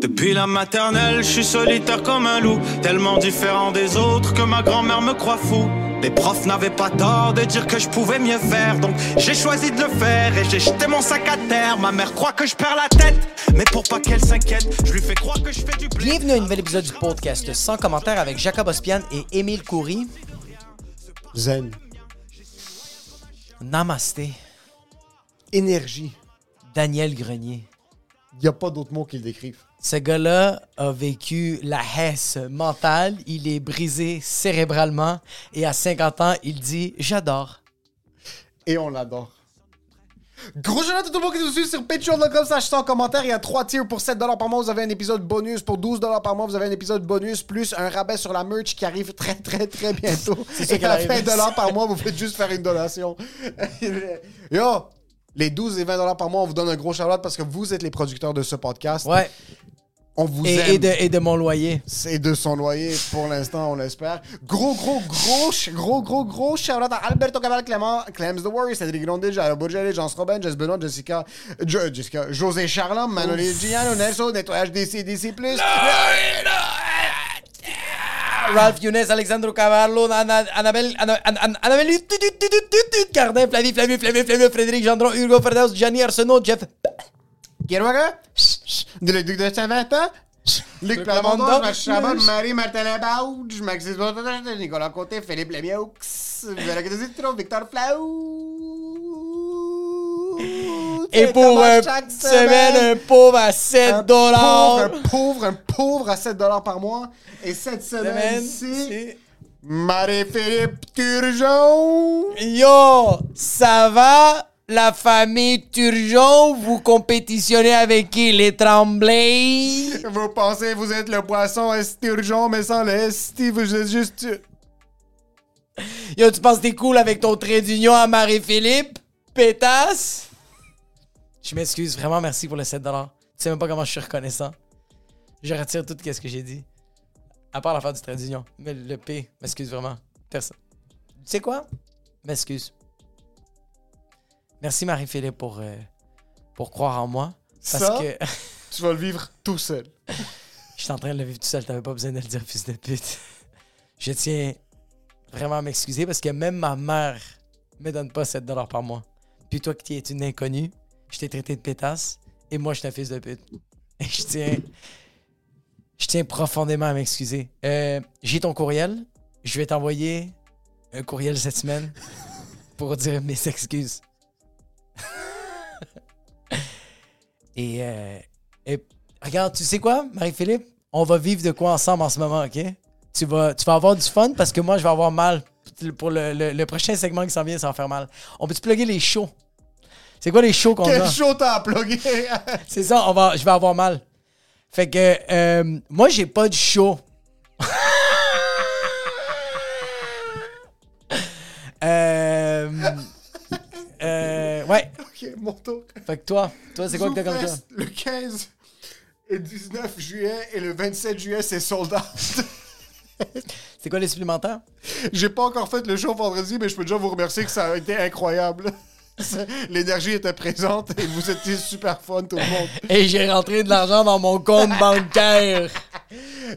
Depuis la maternelle, je suis solitaire comme un loup, tellement différent des autres que ma grand-mère me croit fou. Les profs n'avaient pas tort de dire que je pouvais mieux faire, donc j'ai choisi de le faire et j'ai jeté mon sac à terre. Ma mère croit que je perds la tête, mais pour pas qu'elle s'inquiète, je lui fais croire que je fais du blé. Bienvenue à un nouvel épisode du podcast sans commentaire avec Jacob Ospian et Émile Coury. Zen. Namasté, Énergie. Daniel Grenier. Il n'y a pas d'autre mot qui le décrivent. Ce gars-là a vécu la hesse mentale, il est brisé cérébralement et à 50 ans, il dit J'adore. Et on l'adore. Gros shout à tout le monde qui nous suit sur patreon.com slash en commentaire. Il y a 3 tiers pour 7$ par mois. Vous avez un épisode bonus. Pour 12$ par mois, vous avez un épisode bonus plus un rabais sur la merch qui arrive très, très, très bientôt. Et à arrive. 20$ par mois, vous faites juste faire une donation. Yo! Les 12 et 20$ par mois, on vous donne un gros shout parce que vous êtes les producteurs de ce podcast. Ouais. On vous Et, aime. et de, et de mon loyer. C'est de son loyer pour l'instant, on l'espère. Gros, gros, gros, gros, gros, gros shout out à Alberto Cabal, Clément, Clems The Warrior, Cédric Grondé, Bourgelli, Jean Robin, Jess Benoît, Jessica, Jo- Jessica, José Charland, Manoli Giano, Nelson, Nettoyage DC, DC+. Ralph Younes, Alexandro Cavallo, Anna- Annabelle, Anna- Anna- Anna- Annabelle, Cardin, Flavie, Flavie, Flavie, Flavie, Frédéric Gendron, Hugo Ferdaus, Gianni Arsenault, Jeff. Kirouaga, de le Duc de Saint-Vincent, Luc Plamondon, Max Chabot, Luc. Marie-Martin Labauge, Maxis Bourdon, Nicolas Côté, Philippe Lemieux, Véronique Zitro, Victor Flau. Et pour une chaque semaine, un pauvre à 7 un dollars. Un pauvre, un pauvre à 7 dollars par mois. Et cette semaine, c'est Marie-Philippe Turgeon. Yo, ça va? La famille Turgeon, vous compétitionnez avec qui? Les Tremblay? Vous pensez vous êtes le poisson esturgeon, mais sans le esti, vous êtes juste... Yo, tu penses t'es cool avec ton trait d'union à Marie-Philippe? Pétasse? Je m'excuse, vraiment merci pour le 7$. Tu sais même pas comment je suis reconnaissant. Je retire tout ce que j'ai dit. À part l'affaire du trait d'union. Mais le P, m'excuse vraiment. Personne. Tu sais quoi? M'excuse. Merci Marie-Philippe pour, euh, pour croire en moi. Parce Ça? que Tu vas le vivre tout seul. je suis en train de le vivre tout seul. T'avais pas besoin de le dire, fils de pute. Je tiens vraiment à m'excuser parce que même ma mère me donne pas 7$ par mois. Puis toi qui es une inconnue, je t'ai traité de pétasse et moi je suis un fils de pute. Et je tiens, je tiens profondément à m'excuser. Euh, J'ai ton courriel. Je vais t'envoyer un courriel cette semaine pour dire mes excuses. et, euh, et regarde, tu sais quoi, Marie-Philippe? On va vivre de quoi ensemble en ce moment, OK? Tu vas, tu vas avoir du fun parce que moi, je vais avoir mal. Pour le, le- le prochain segment qui s'en vient, ça va faire mal. On peut-tu plugger les shows? C'est quoi les shows qu'on Quel a? show t'as à plugger? C'est ça, on va, je vais avoir mal. Fait que euh, moi, j'ai pas de show. euh, euh, ouais. Ok, mon tour. Fait que toi, toi, c'est quoi que t'as comme ça? Le 15 et 19 juillet et le 27 juillet, c'est sold out. C'est quoi les supplémentaires? J'ai pas encore fait le show vendredi, mais je peux déjà vous remercier que ça a été incroyable. L'énergie était présente et vous étiez super fun, tout le monde. Et j'ai rentré de l'argent dans mon compte bancaire.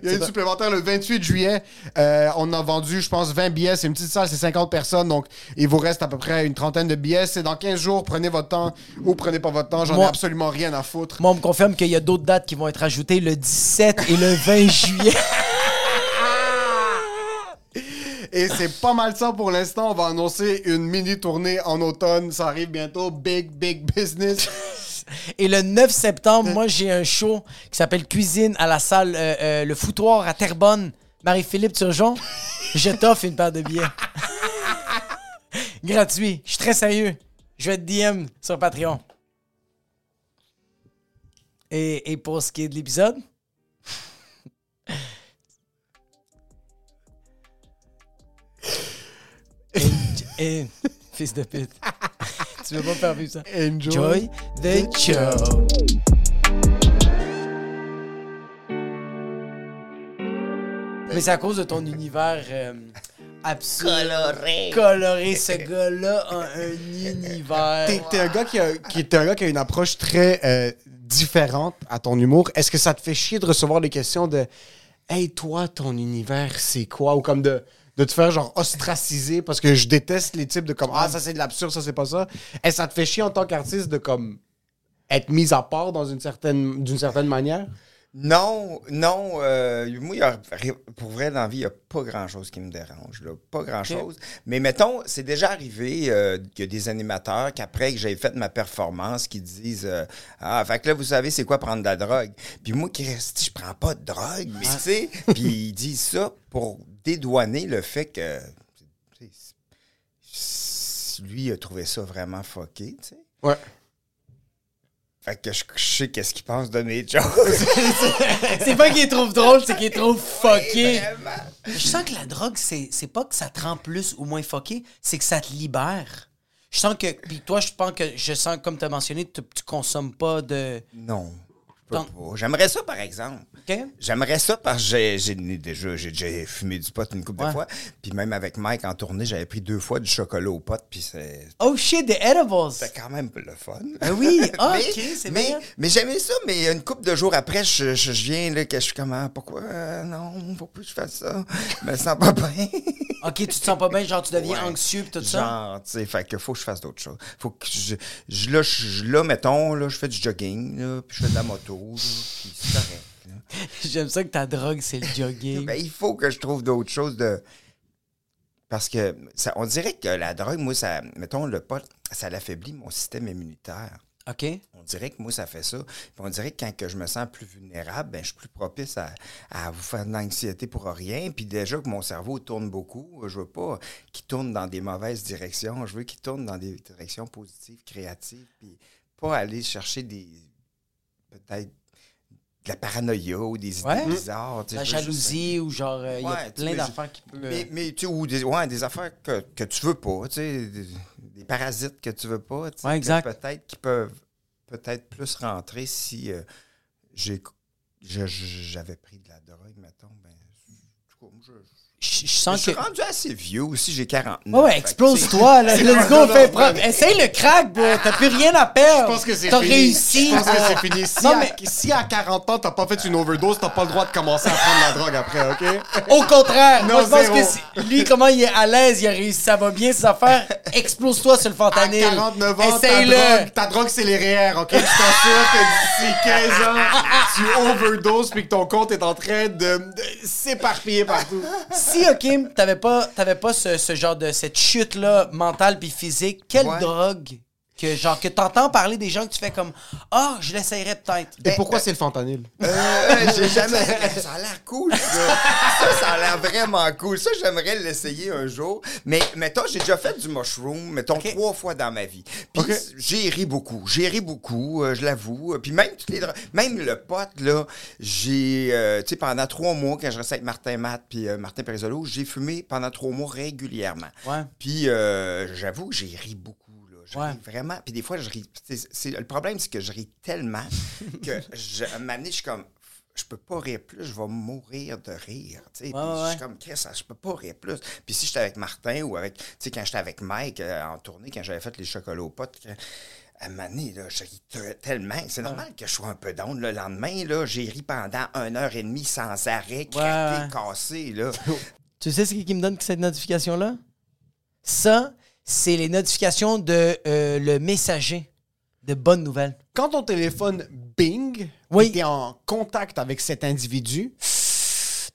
Il y a une supplémentaire le 28 juillet. Euh, on a vendu, je pense, 20 billets. C'est une petite salle, c'est 50 personnes. Donc, il vous reste à peu près une trentaine de billets. C'est dans 15 jours. Prenez votre temps ou prenez pas votre temps. J'en ai absolument rien à foutre. Moi, on me confirme qu'il y a d'autres dates qui vont être ajoutées le 17 et le 20 juillet. Et c'est pas mal ça pour l'instant. On va annoncer une mini tournée en automne. Ça arrive bientôt. Big, big business. Et le 9 septembre, moi, j'ai un show qui s'appelle Cuisine à la salle euh, euh, Le Foutoir à Terrebonne. Marie-Philippe Turgeon, je t'offre une paire de billets. Gratuit. Je suis très sérieux. Je vais te DM sur Patreon. Et, et pour ce qui est de l'épisode, et, et- fils de pute, tu veux pas faire vivre ça? Enjoy the show. Mais c'est à cause de ton univers euh, absurde. Coloré. Coloré. Ce gars-là a un univers. T'es t'es un gars qui a, qui, t'es un gars qui a une approche très euh, différente à ton humour. Est-ce que ça te fait chier de recevoir des questions de Hey, toi, ton univers, c'est quoi? Ou comme de, de te faire genre ostraciser parce que je déteste les types de comme Ah, ça c'est de l'absurde, ça c'est pas ça. Est-ce que ça te fait chier en tant qu'artiste de comme être mis à part dans une certaine, d'une certaine manière? Non, non. euh, moi, il y a- pour vrai, dans la vie, il n'y a pas grand-chose qui me dérange. Là, pas grand-chose. Mais mettons, c'est déjà arrivé euh, qu'il y a des animateurs qu'après que j'ai fait ma performance, qui disent euh, Ah, fait que là, vous savez, c'est quoi prendre de la drogue? Puis moi, qui reste, je prends pas de drogue, mais tu sais, puis ils disent ça pour dédouaner le fait que lui il a trouvé ça vraiment fucké, tu sais. Ouais. Fait que je, je sais qu'est-ce qu'il pense de mes jokes. C'est pas qu'il est trop drôle, c'est qu'il est trop fucké. Je sens que la drogue, c'est c'est pas que ça te rend plus ou moins fucké, c'est que ça te libère. Je sens que. Puis toi, je pense que. Je sens, comme tu as mentionné, tu, tu consommes pas de. Non. J'aimerais ça, par exemple. J'aimerais ça parce que j'ai, déjà, j'ai fumé du pot une couple Ouais. de fois. Puis même avec Mike en tournée, j'avais pris deux fois du chocolat au pot. Puis c'est, Oh shit, des edibles! c'était quand même le fun. Ah oui, ah, mais, ok, c'est mais, bien. mais j'aimais ça, mais une couple de jours après, je, je, je viens là, que je suis comme, ah, pourquoi, euh, non, faut plus que je fasse ça. Je me sens pas bien. Ok, tu te sens pas bien, genre tu deviens Ouais. anxieux pis tout ça? Genre, tu sais, fait que faut que je fasse d'autres choses. Faut que je, je- là, je, là, mettons, là, je fais du jogging, là, puis je fais de la moto, puis c'est correct. J'aime ça que ta drogue, c'est le jogging. Ben, il faut que je trouve d'autres choses de. Parce que ça, on dirait que la drogue, moi, ça, mettons, le pot, ça l'affaiblit mon système immunitaire. OK? On dirait que moi, ça fait ça. Puis on dirait que quand que je me sens plus vulnérable, ben, je suis plus propice à, à vous faire de l'anxiété pour rien. Puis déjà que mon cerveau tourne beaucoup, je veux pas qu'il tourne dans des mauvaises directions. Je veux qu'il tourne dans des directions positives, créatives. Puis pas aller chercher des. peut-être de la paranoïa ou des idées bizarres. La juste- jalousie ou genre, il y a plein d'affaires qui peuvent. mais, mais tu sais, ou des, ouais, des affaires que, que tu veux pas, tu sais, des, parasites que tu veux pas, Ouais, exact. peut-être qui peuvent peut-être plus rentrer si euh, j'ai j'avais pris de la drogue, mettons, ben, en tout cas, je, Je, je je sens suis que. rendu assez vieux aussi, j'ai 49. Ouais, ouais, que, explose-toi, là. Let's go, propre. non. Essaye le crack, bro. T'as plus rien à perdre. Je pense que c'est T'as fini. réussi. Je pense que c'est fini. Si, Non, à, mais- si à 40 ans, t'as pas fait une overdose, t'as pas le droit de commencer à prendre la drogue après, OK? Au contraire, Non, moi je pense zéro. que lui, comment il est à l'aise, il a réussi, ça va bien ses affaires. Explose-toi sur le À fentanyl. 49 ans, ta Essaye-le. drogue, ta drogue, c'est les REER, OK? Je t'assure que d'ici 15 ans, tu overdoses puis que ton compte est en train de, de s'éparpiller partout. Si, OK, t'avais pas, t'avais pas ce, ce genre de cette chute-là mentale puis physique, quelle Ouais. drogue que genre que t'entends parler des gens que tu fais comme ah je l'essayerais peut-être. Et pourquoi c'est le fentanyl? Euh, j'ai jamais. Ça a l'air cool, ça. ça, ça a l'air vraiment cool. Ça, j'aimerais l'essayer un jour. Mais mettons, j'ai déjà fait du mushroom, mettons, Ok. trois fois dans ma vie. Puis j'ai ri beaucoup. J'ai ri beaucoup, euh, je l'avoue. Puis même toutes les même le pote, là, j'ai. euh, tu sais, pendant trois mois, quand je restais avec Martin Matt puis euh, Martin Perisolo, j'ai fumé pendant trois mois régulièrement. Ouais. Puis euh, j'avoue que j'ai ri beaucoup. Je Ouais. ris vraiment. Puis des fois, je ris. c'est- le problème, c'est que je ris tellement que je, à un moment donné, je suis comme. Je peux pas rire plus, je vais mourir de rire. Puis ouais, Je suis comme, Chris, je peux pas rire plus. Puis si j'étais avec Martin ou avec. Tu sais, quand j'étais avec Mike euh, en tournée, quand j'avais fait les chocolats aux potes, que- À donné, là, je ris te- tellement. C'est normal que je sois un peu down. Le lendemain, là, j'ai ri pendant une heure et demie sans arrêt, craqué, cassé. Là. Tu sais ce qui me donne cette notification-là? Ça, c'est les notifications de euh, le messager de bonnes nouvelles. Quand ton téléphone bing, Oui. tu es en contact avec cet individu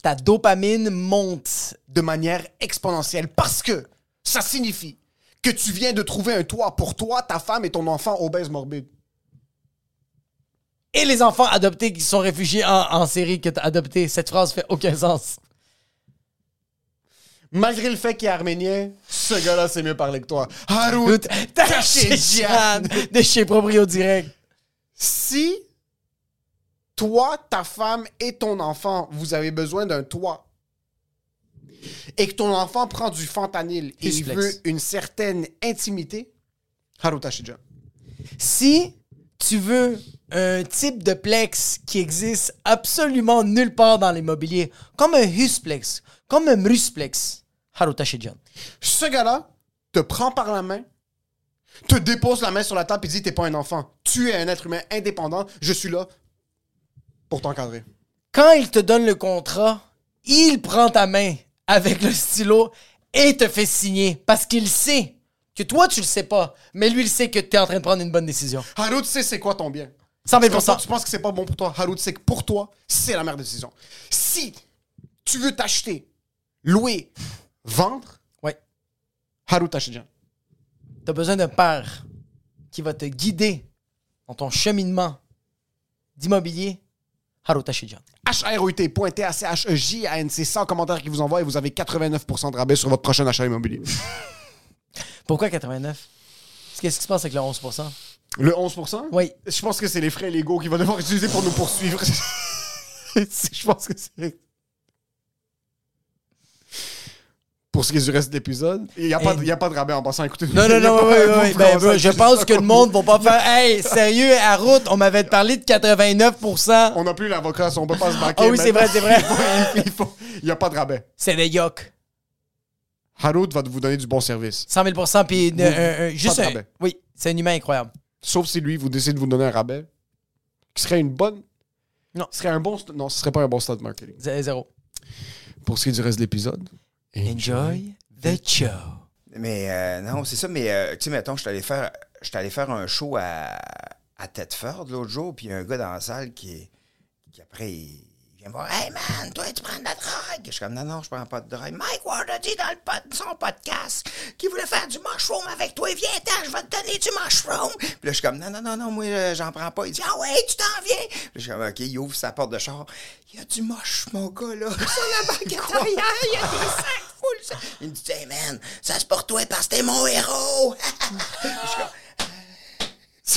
Ta dopamine monte. de manière exponentielle parce que ça signifie que tu viens de trouver un toit pour toi, ta femme et ton enfant obèse morbide. Et les enfants adoptés qui sont réfugiés en, en série que t'as adopté. Cette phrase fait aucun sens. Malgré le fait qu'il est arménien, ce gars-là sait mieux parler que toi. Harout Tachidjian de chez Proprio Direct. Si toi, ta femme et ton enfant, vous avez besoin d'un toit, et que ton enfant prend du fentanyl et il veut une certaine intimité, Harout Tachidjian. Si tu veux un type de plex qui existe absolument nulle part dans l'immobilier, comme un husplex, comme un rusplex, Haruta Shidjan. Ce gars-là te prend par la main, te dépose la main sur la table et dit T'es pas un enfant. Tu es un être humain indépendant. Je suis là pour t'encadrer. Quand il te donne le contrat, il prend ta main avec le stylo et te fait signer parce qu'il sait que toi, tu le sais pas, mais lui, il sait que tu es en train de prendre une bonne décision. Harout sait c'est quoi ton bien. 100 000 Quand toi, tu penses que c'est pas bon pour toi, Harout sait que pour toi, c'est la meilleure décision. Si tu veux t'acheter, louer, vendre, Ouais. Harout Tachidjian. Tu as besoin d'un père qui va te guider dans ton cheminement d'immobilier. Haruta Shidjan. H-R-O-U-T, point T-A-C-H-E-J-A-N-C, 100 commentaires qui vous envoient et vous avez 89% de rabais sur votre prochain achat immobilier. Pourquoi 89%? Qu'est-ce qui se passe avec le 11%? Le 11%? Oui. Je pense que c'est les frais légaux qu'il va devoir utiliser pour nous poursuivre. Je pense que c'est. Pour ce qui est du reste de l'épisode, il n'y a, a pas de rabais en passant. Écoutez, Non, non, non, oui, oui, oui. Ben, je pense que le monde va pas faire Hey, sérieux, à route, on m'avait parlé de 89%. On n'a plus l'avocat, on peut pas se baquer. Ah oui, c'est vrai, c'est vrai. Il n'y a pas de rabais. C'est des yoks. Harout va vous donner du bon service. 100 000 puis euh, juste un- rabais. Oui, c'est un humain incroyable. Sauf si lui, vous décidez de vous donner un rabais, qui serait une bonne. Non. Ce serait un bon. Non, ce serait pas un bon stade marketing. Zéro. Pour ce qui est du reste de l'épisode. Enjoy the show. Mais euh, non, c'est ça. Mais euh, tu sais, mettons, je suis allé faire, allé faire un show à, à Tedford l'autre jour, puis il y a un gars dans la salle qui, qui après, il, il me voir Hey man, toi, tu prends de la drogue. Je suis comme Non, non, je prends pas de drogue. Mike Ward a dit dans le pod- son podcast qu'il voulait faire du mushroom avec toi. Viens-t'en, je vais te donner du mushroom. Puis là, je suis comme Non, non, non, non, moi, euh, j'en prends pas. Il dit Ah ouais, tu t'en viens. Puis là, je suis comme OK, il ouvre sa porte de char. Il y a du moche, mon gars, là. Sur la banquette arrière, il y a des sacs. Il me dit Hey man, ça c'est pour toi parce que t'es mon héros. Je suis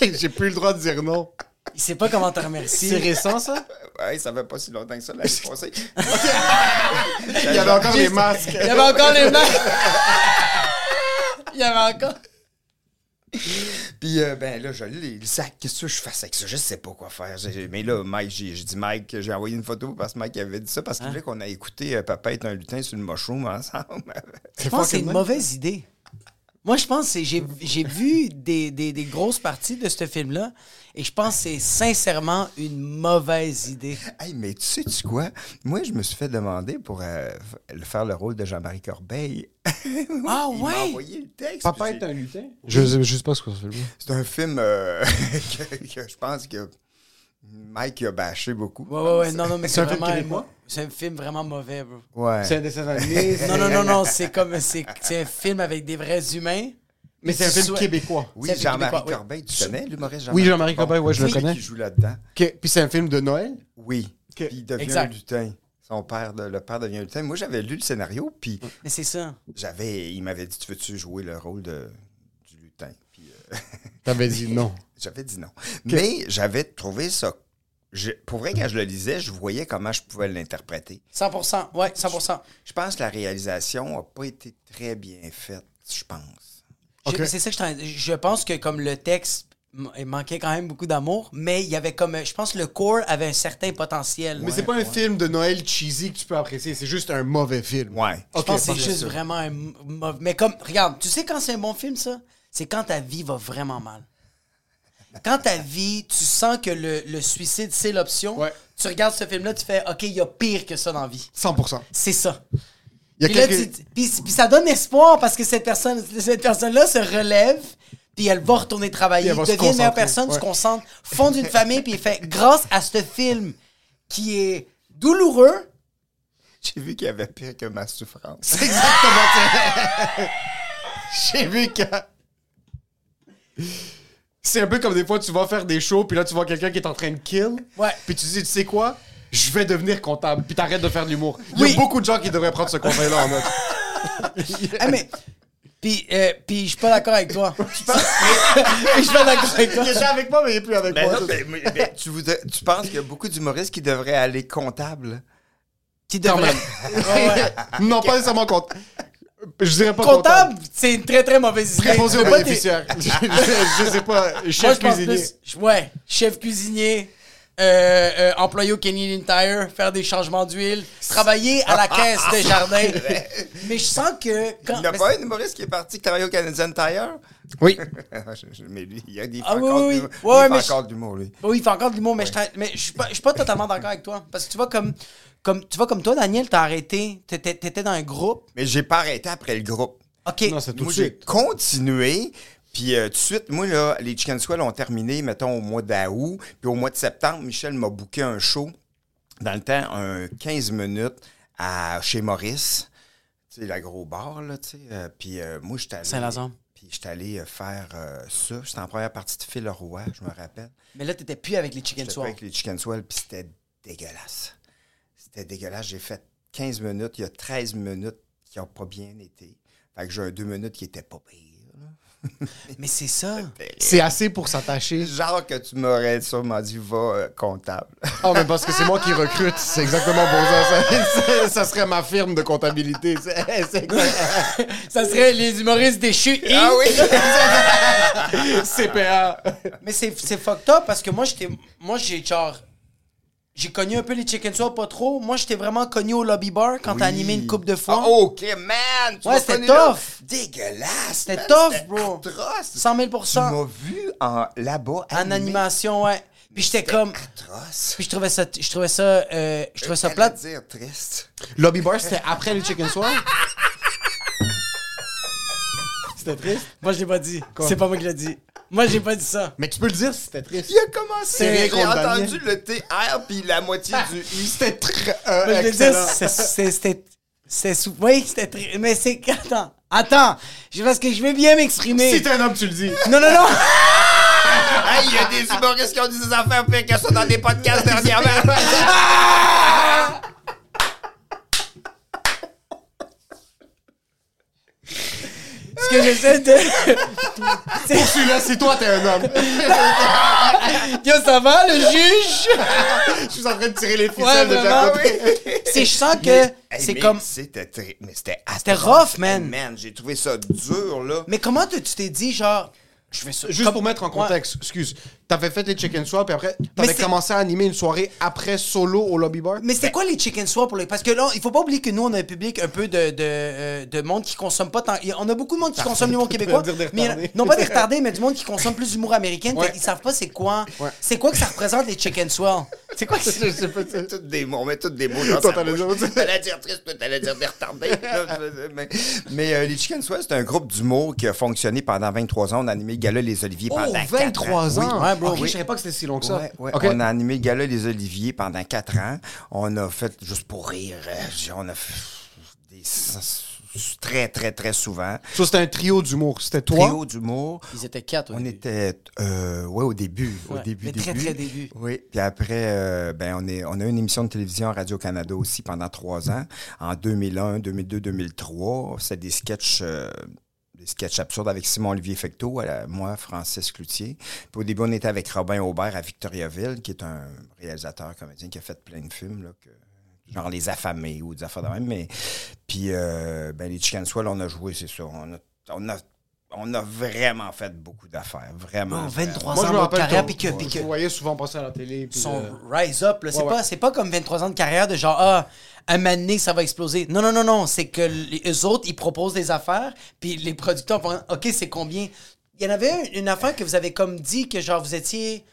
comme J'ai plus le droit de dire non. Il sait pas comment te C'est remercier. récent, ça? Ouais, ça fait pas si longtemps que ça, l'année passée. Il y avait encore les masques. Il y avait encore les mains. Il y avait encore. Puis, euh, ben là, je l'ai, le sac, qu'est-ce que je fasse avec ça? Je sais pas quoi faire. Mais là, Mike, j'ai dit Mike, j'ai envoyé une photo parce que Mike avait dit ça, parce qu'il voulait qu'on a écouté euh, Papa est un lutin sur le mushroom ensemble. Je pense que c'est une mauvaise idée. Moi, je pense que c'est- j'ai j'ai vu des, des- des grosses parties de ce film-là et je pense que c'est sincèrement une mauvaise idée. hey, mais tu sais-tu quoi? Moi, je me suis fait demander pour euh, faire le rôle de Jean-Marie Corbeil. Ah Il m'a ouais? envoyé le texte. Papa est un lutin? Je je sais pas ce que ça fait. C'est un film euh, que, que je pense que Mike a bâché beaucoup. Ouais, ouais, ouais. Non, non, mais C'est un film québécois? C'est un film vraiment mauvais, bro. Ouais. C'est un dessin animé. Non, non, non, non. C'est comme. C'est c'est un film avec des vrais humains. Mais c'est un film québécois. Oui, Jean-Marie oui. Corbeil, tu connais l'humoriste Jean-Marie Oui, Jean-Marie Corbeil, ouais, je le connais. qui joue là-dedans. Puis c'est un film de Noël? Oui. Puis il devient Exact. un lutin. Son père, de- le père devient un lutin. Moi, j'avais lu le scénario, puis Mais c'est ça. j'avais, il m'avait dit, tu veux-tu jouer le rôle de, du lutin? Puis euh, T'avais dit non. J'avais dit non. Mais j'avais trouvé ça... je- pour vrai, quand je le lisais, je voyais comment je pouvais l'interpréter. 100%. Ouais, 100%. Je pense que la réalisation n'a pas été très bien faite, je pense. C'est ça que je Je pense que comme le texte il manquait quand même beaucoup d'amour, mais il y avait comme. Je pense que le core avait un certain potentiel. Mais c'est pas un film de Noël cheesy que tu peux apprécier, c'est juste un mauvais film. Ouais. Je pense que c'est juste vraiment un mauvais. Mais comme, regarde, tu sais quand c'est un bon film, ça? c'est quand ta vie va vraiment mal. Quand ta vie, tu sens que le, le suicide, c'est l'option, Ouais. tu regardes ce film-là, tu fais OK, il y a pire que ça dans la vie. 100%. C'est ça. Puis, là, quelques- tu- puis- puis ça donne espoir parce que cette personne, cette personne-là se relève, puis elle va retourner travailler, elle se devient une meilleure personne, se ouais. concentre, fonde une famille, puis il fait grâce à ce film qui est douloureux. J'ai vu qu'il y avait pire que ma souffrance. C'est exactement ça. J'ai vu que. C'est un peu comme des fois, tu vas faire des shows, puis là, tu vois quelqu'un qui est en train de kill. Ouais. Puis tu dis, tu sais quoi? Je vais devenir comptable. Puis t'arrêtes de faire de l'humour. Il y a Oui. beaucoup de gens qui devraient prendre ce conseil-là en note. Ah, mais. Puis, euh, puis je suis pas d'accord avec toi. Je suis pas d'accord avec toi. Il est avec moi, mais il est plus avec Ben moi. non, mais- tu, voudrais- tu penses qu'il y a beaucoup d'humoristes qui devraient aller comptable? Qui Quand devrait- même. Ouais, ouais. non, pas nécessairement comptable. Je dirais pas Comptable, c'est une très très mauvaise idée. Préposé aux des- bénéficiaires. je, je- je sais pas. Moi, Chef je cuisinier. plus- ouais, chef cuisinier, euh, euh, employé au Canadian Tire, faire des changements d'huile, travailler à la caisse de jardin. Mais je sens que quand. Il n'y a pas un humoriste qui est parti qui travaille au Canadian Tire? Oui. Mais lui, il y a des Ah oui, encore oui, Ouais, il fait mais je- encore de l'humour, lui. Oui, il fait encore de l'humour, mais je tra- mais je suis pas, je suis pas totalement d'accord avec toi. Parce que tu vois, comme, comme, tu vois, comme toi, Daniel, t'as arrêté, t'étais, t'étais dans un groupe. Mais j'ai pas arrêté après le groupe. OK. Non, c'est tout de Moi, j'ai suite. continué. Puis euh, tout de suite, moi, là, les Chicken Swell ont terminé, mettons, au mois d'août. Puis au mois de septembre, Michel m'a booké un show, dans le temps, un 15 minutes à, chez Maurice. Tu sais, la gros bar, là, tu sais. Euh, puis euh, moi, j'étais allé... Saint-Lazare. Puis j'étais allé faire euh, ça. C'était en première partie de Phil Roy, je me rappelle. Mais là, t'étais plus avec les Chicken J'étais Swell. pas avec les Chicken Swell, puis c'était dégueulasse. C'était dégueulasse. J'ai fait 15 minutes. Il y a 13 minutes qui n'ont pas bien été. Fait que j'ai un 2 minutes qui était pas pire. Mais c'est ça. C'est assez pour s'attacher. Genre que tu m'aurais sûrement dit, va euh, comptable. Ah, mais parce que c'est moi qui recrute. C'est exactement pour ça. Ça, ça serait ma firme de comptabilité. Ça serait les humoristes déchus. ah oui! CPA. Mais c'est, c'est fucked up parce que moi, j'étais. Moi, j'ai genre. J'ai connu un peu les Chicken Swell, pas trop. Moi, j'étais vraiment connu au lobby bar quand t'as animé une coupe de fois. Ah, OK, man! Tu Ouais, c'était tough. Dégueulasse! C'était tough, bro. Atroce! 100 000 Tu m'as vu en, là-bas. En animé. animation, ouais. Puis j'étais comme. Atroce. Puis je trouvais ça, je trouvais ça, euh, je trouvais ça plate. dire triste. Lobby Bar, c'était après les Chicken Swell? C'était triste? Moi, je l'ai pas dit. C'est pas moi qui l'ai dit. Moi, j'ai pas dit ça. Mais tu peux le dire si c'était triste. Il a commencé. J'ai entendu le TR puis la moitié du I. C'était très euh, Moi, je c'était. C'est sou- Oui, c'était très. Mais c'est. Attends. Attends. Je- Parce que je vais bien m'exprimer. Si t'es un homme, tu le dis. Non, non, non. Hey, il y a des humoristes qui ont dit des affaires pires que ça dans des podcasts dernièrement. Ce que j'essaie de. C'est- Celui-là, c'est toi, t'es un homme. Yo, ça va, le juge? Je suis en train de tirer les Ouais, ficelles de côté. C'est, je sens que Hey, c'est mais comme. C'était très. Mais c'était C'était rough, man. Hey, man, j'ai trouvé ça dur, là. Mais comment tu tu t'es dit, genre. Je fais ça. Juste comme- pour mettre en Ouais. contexte, excuse. T'avais fait les chicken swap, puis après, t'avais commencé à animer une soirée après solo au lobby bar? Mais c'était quoi les chicken swap pour les. Parce que là, il faut pas oublier que nous, on a un public un peu de, de, euh, de monde qui consomme pas tant. On a beaucoup de monde qui consomme l'humour québécois. dire des mais retardés. non pas des retardés, mais du monde qui consomme plus d'humour américain. Ouais. Qu'ils savent pas c'est quoi. Ouais. C'est quoi que ça représente les chicken swell? C'est quoi que c'est? Je sais pas, c'est- Toutes des mots, on met toutes des mots dans Toi, t'allais dire- triste, t'allais dire des retardés. mais mais, euh, les Chicken Swell, c'est un groupe d'humour qui a fonctionné pendant 23 ans. On a animé gala Les Oliviers Oh, pendant 4 23 ans? Ouais, bro, oui. Je savais pas que c'était si long que ça. Ouais, ouais. Ok. On a animé le gala Les Oliviers pendant quatre ans. On a fait, juste pour rire, euh, on a fait des très, très, très souvent. Ça, c'était un trio d'humour. C'était toi? Trio d'humour. Ils étaient quatre. au On début. était, euh, ouais, au début, au début, mais très, début. très début. Oui, puis après, euh, ben, on, est, on a eu une émission de télévision à Radio-Canada aussi pendant trois ans, en 2001, 2002, 2003. C'était des sketchs, euh, des sketchs absurdes avec Simon-Olivier Fecteau, moi, Francis Cloutier. Puis au début, on était avec Robin Aubert à Victoriaville, qui est un réalisateur, comédien qui a fait plein de films, genre Les Affamés ou des affaires de même. Mais, puis, euh, ben, les Chicken Swell, on a joué, c'est ça. On a, on a, on a vraiment fait beaucoup d'affaires, vraiment. Oh, 23 Moi, ans de carrière, puis que, que vous souvent passer à la télé. puis, son euh, rise up. là. C'est Ouais, pas, ouais. c'est pas comme 23 ans de carrière de genre, ah, un moment donné, ça va exploser. Non, non, non, non. C'est que les eux autres, ils proposent des affaires, puis les producteurs font, OK, c'est combien? Il y en avait une, une affaire que vous avez comme dit que genre vous étiez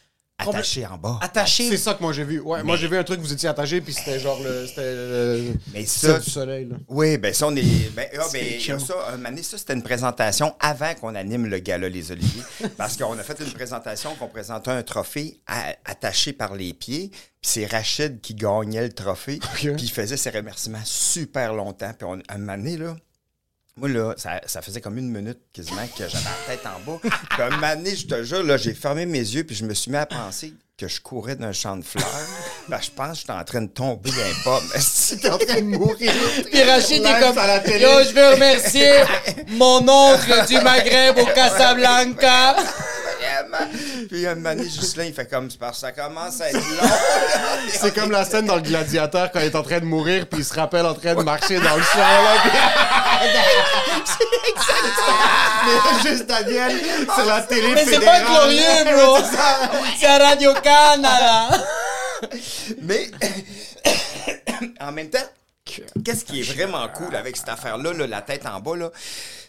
Attaché en bas. attaché. C'est ça que moi j'ai vu. Ouais, moi j'ai vu un truc, vous étiez attaché, puis c'était genre le. C'était le. Mais ça, du soleil, là. Oui, ben ça, on est. Ben, ah, ben, ça, un moment donné, ça, c'était une présentation avant qu'on anime le gala Les Oliviers. parce qu'on a fait une présentation qu'on présentait un trophée à- attaché par les pieds. Puis c'est Rachid qui gagnait le trophée. Puis il faisait ses remerciements super longtemps. Puis on, un moment donné, là. Moi, là, ça, ça faisait comme une minute quasiment que j'avais la tête en bas. Puis un moment donné, je te jure, là, j'ai fermé mes yeux puis je me suis mis à penser que je courais d'un champ de fleurs. Ben, je pense que j'étais en train de tomber d'un pomme. T'es en train de mourir. Puis Rachid est Live comme à la télé. Yo, je veux remercier mon oncle du Maghreb au Casablanca. Vraiment. Puis un moment donné, Ghislain, il fait comme c'est parce que ça commence à être long. C'est comme la scène dans le gladiateur quand il est en train de mourir, puis il se rappelle en train de marcher dans le champ, là. puis- Mais juste Daniel sur la télé Mais c'est pas glorieux, bro. C'est à Radio Canada. Mais en même temps, qu'est-ce qui est vraiment cool avec cette affaire-là, là, la tête en bas, là,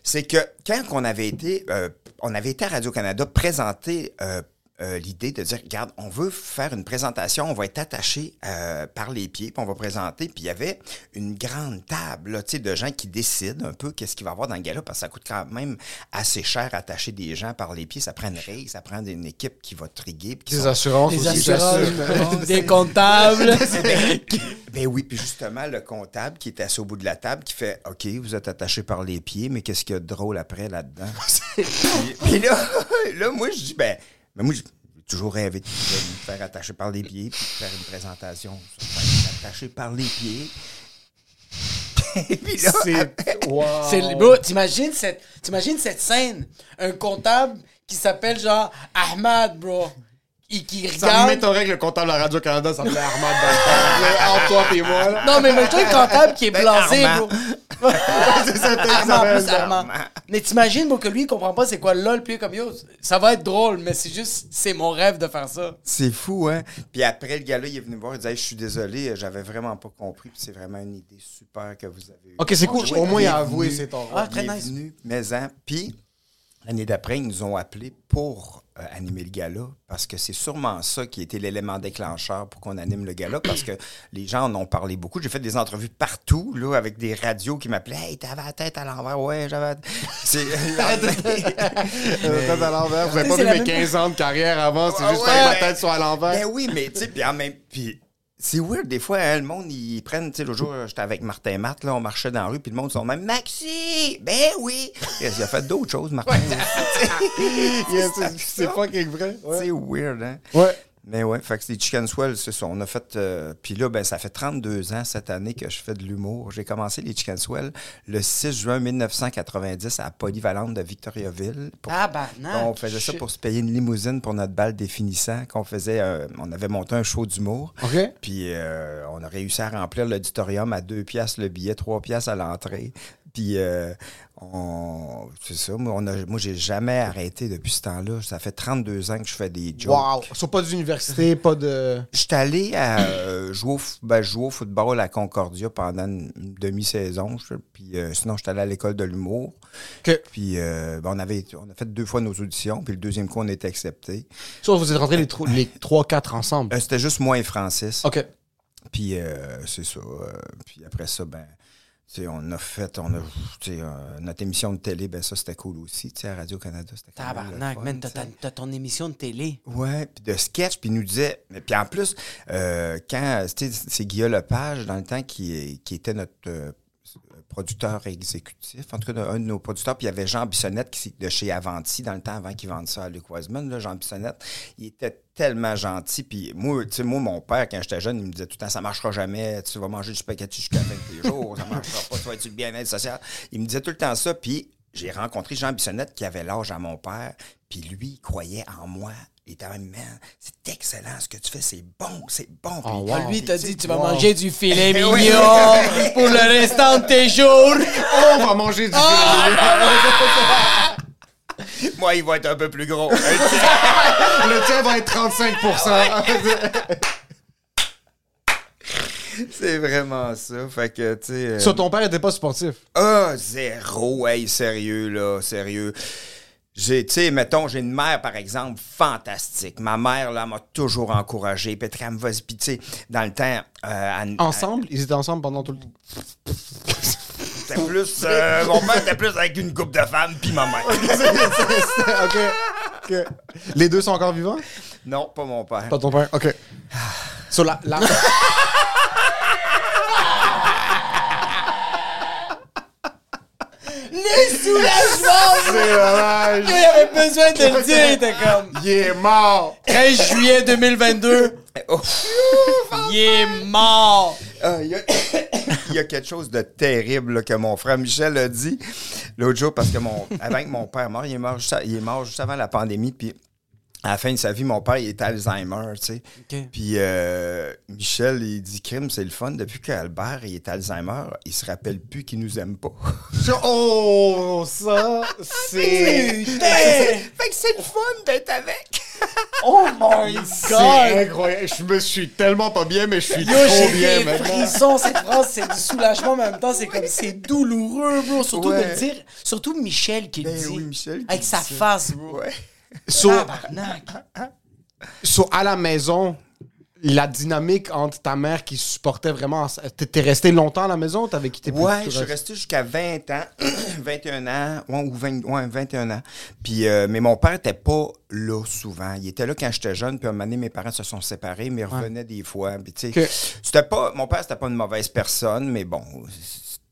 c'est que quand on avait été, euh, on avait été à Radio-Canada présenter euh, euh, l'idée de dire, regarde, on veut faire une présentation, on va être attaché euh, par les pieds, puis on va présenter, puis il y avait une grande table là, tu sais, de gens qui décident un peu qu'est-ce qu'il va y avoir dans le gala, parce que ça coûte quand même assez cher attacher des gens par les pieds, ça prend une règle, ça prend une équipe qui va triguer, puis qui Des sont- assurances Des aussi. assurances, des comptables. Ben oui, puis justement, le comptable qui est assis au bout de la table qui fait OK, vous êtes attaché par les pieds, mais qu'est-ce qu'il y a de drôle après là-dedans? puis, puis là, là, moi, je dis Ben, mais moi, j'ai toujours rêvé de me faire attacher par les pieds, puis de faire une présentation sur faire attaché par les pieds. puis là, C'est. Wow. C'est bro, t'imagines cette, t'imagines cette scène, un comptable qui s'appelle genre Ahmad, bro, et qui Ça regarde. m'étonnerait que le comptable à Radio-Canada s'appelait Armand dans le toi et moi, là. Non, mais imagine un comptable qui est Ben, blasé, Armand. bro. c'est ça, Armand, ça plus, Armand. Mais t'imagines, bro, que lui, il comprend pas c'est quoi LOL, puis comme yo, ça va être drôle, mais c'est juste, c'est mon rêve de faire ça. c'est fou, hein? Puis après, le gars-là, il est venu me voir, il disait Hey, Je suis désolé, j'avais vraiment pas compris, puis c'est vraiment une idée super que vous avez eue. Ok, c'est cool. Au moins, il a avoué Bienvenue. ses torts. Ah, très nice. Bienvenue, maison. Puis, l'année d'après, ils nous ont appelés pour euh, animer le gala parce que c'est sûrement ça qui était l'élément déclencheur pour qu'on anime le gala parce que les gens en ont parlé beaucoup. J'ai fait des entrevues partout, là, avec des radios qui m'appelaient Hey, t'avais la tête à l'envers. Ouais, j'avais. la- C'est. Tête à l'envers. Vous avez pas vu mes même- 15 ans de carrière avant, c'est Ouais, juste que ma tête soit à l'envers. Ben oui, mais tu sais, puis en même. Puis c'est weird, des fois, hein, le monde, ils prennent, tu sais, l'autre jour, j'étais avec Martin et Matt, là, on marchait dans la rue, puis le monde sont même Maxi! Ben oui! Il a fait d'autres choses, Martin. Yeah, c'est- c'est fucking vrai. Ouais. C'est weird, hein? Ouais. Mais ouais, fait que les Chicken Swell, c'est ça. On a fait. euh, Puis là, ben, ça fait 32 ans cette année que je fais de l'humour. J'ai commencé les Chicken Swell le 6 juin 1990 à Polyvalente de Victoriaville. Pour- Tabarnak. on faisait ça pour se payer une limousine pour notre balle définissant. Qu'on faisait. euh, on avait monté un show d'humour. OK. Puis euh, on a réussi à remplir l'auditorium à 2 piastres le billet, 3 piastres à l'entrée. Puis euh, on... c'est ça. Moi, on a- moi, j'ai jamais arrêté depuis ce temps-là. Ça fait 32 ans que je fais des jokes. Wow. Sur pas d'université, pas de. J'étais allé à, euh, jouer, au, ben, jouer au football à Concordia pendant une, demi-saison. je- Puis euh, sinon, j'étais allé à l'école de l'humour. OK. Puis euh, ben, on, avait, on a fait deux fois nos auditions. Puis le deuxième coup, on était accepté. Soit vous êtes rentrés les, tro- les 3-4 ensemble? C'était juste moi et Francis. OK. Puis euh, c'est ça. euh, puis après ça, ben, on a fait, on a, euh, notre émission de télé, ben ça, c'était cool aussi, tu sais, à Radio-Canada, c'était Tabarnak, fun, man, t'as, ton émission de télé. Ouais, puis de sketch, puis il nous disait, mais puis en plus, euh, quand, c'est Guillaume Lepage, dans le temps, qui, qui était notre euh, producteur exécutif, en tout cas, un de nos producteurs, puis il y avait Jean Bissonnette qui, de chez Avanti, dans le temps, avant qu'il vende ça à Luc Wiseman, là, Jean Bissonnette, il était tellement gentil, puis moi, tu sais, moi, mon père, quand j'étais jeune, il me disait tout le temps, ça marchera jamais, tu vas manger du spaghetti jusqu'à la fin de tes jours, ça marchera pas, tu vas être le bien-être social. Il me disait tout le temps ça, puis j'ai rencontré Jean Bissonnette qui avait l'âge à mon père, puis lui, il croyait en moi. Il était même, man, c'est excellent ce que tu fais, c'est bon, c'est bon. Oh, Ah, wow. lui, il t'a dit, tu vas Wow. manger du filet mignon pour le restant de tes jours. On va manger du Moi, il va être un peu plus gros. Le tien va être 35% c'est vraiment ça. Fait que, tu sais. euh, Sur ton père était pas sportif. Ah, zéro. Hey, sérieux, là, sérieux. J'ai, tu sais, mettons, j'ai une mère, par exemple, fantastique. Ma mère, là, m'a toujours encouragé. Puis elle me va, puis tu sais, dans le temps... euh, elle- Ensemble? Ils étaient ensemble pendant tout le temps? C'était plus... euh, mon père était plus avec une couple de femmes, puis ma mère. Les deux sont encore vivants? non, pas mon père. Pas ton père? OK. Sur la... la... Le soulagement! C'est dommage. Il avait besoin de le dire, il était comme. Il est mort. 13 juillet 2022, Oh. il est mort! Ah, Il y, a- quelque chose de terrible là, que mon frère Michel a dit l'autre jour parce que mon avant que mon père meure, il est mort juste, il est mort juste avant la pandémie puis à la fin de sa vie, mon père, il était Alzheimer, tu sais. Puis euh, Michel, il dit crime, c'est le fun. Depuis qu'Albert il est Alzheimer, il se rappelle plus qu'il nous aime pas. Oh, ça, c'est... fait que c'est le fun d'être avec. Oh my C'est god! incroyable. Je me suis tellement pas bien, mais je suis Yo, trop bien des maintenant. frissons, cette phrase, c'est du soulagement, mais en même temps, c'est comme, c'est douloureux, bro. Surtout de le dire, surtout Michel qui le Ben dit. oui, Michel qui Avec dit sa ça. face, bro. Ouais. So, à la maison, la dynamique entre ta mère qui supportait vraiment... T'es resté longtemps à la maison ou t'avais quitté plus Ouais, je suis resté jusqu'à 20 ans, 21 ans, ouais, ou 20, ouais, 21 ans. Puis, euh, mais mon père était pas là souvent. Il était là quand j'étais jeune, puis à un moment donné, mes parents se sont séparés, mais ils revenaient des fois. Puis, tu sais, Ok. c'était pas, mon père, c'était pas une mauvaise personne, mais bon,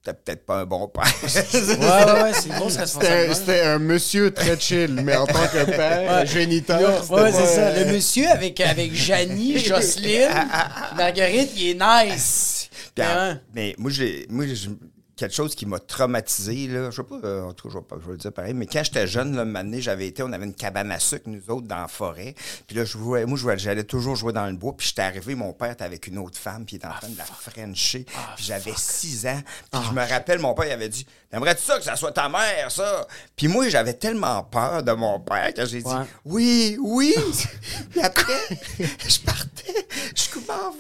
c'était peut-être pas un bon père. Ouais, ouais, ouais, c'est une grosse C'était responsabilité. c'était un monsieur très chill, mais en tant que père, Ouais. géniteur, Ouais, c'était ouais, pas- c'est ça. Le monsieur avec, avec Janie, Jocelyne, Marguerite, il est nice. Puis, Mais en- ouais. mais moi, j'ai, moi j'ai- quelque chose qui m'a traumatisé, là, je sais pas, euh, en tout cas, je vais, pas, je vais le dire pareil, mais quand j'étais jeune, là, donné, j'avais été, on avait une cabane à sucre, nous autres, dans la forêt. Puis là, je jouais, moi, j'allais toujours jouer dans le bois. Puis j'étais arrivé, mon père était avec une autre femme, puis il était en train de la frencher. puis j'avais six ans. Puis je me rappelle, mon père, il avait dit T'aimerais-tu ça que ça soit ta mère, ça Puis moi, j'avais tellement peur de mon père que j'ai dit Ouais. Oui, oui. puis après, je partais, je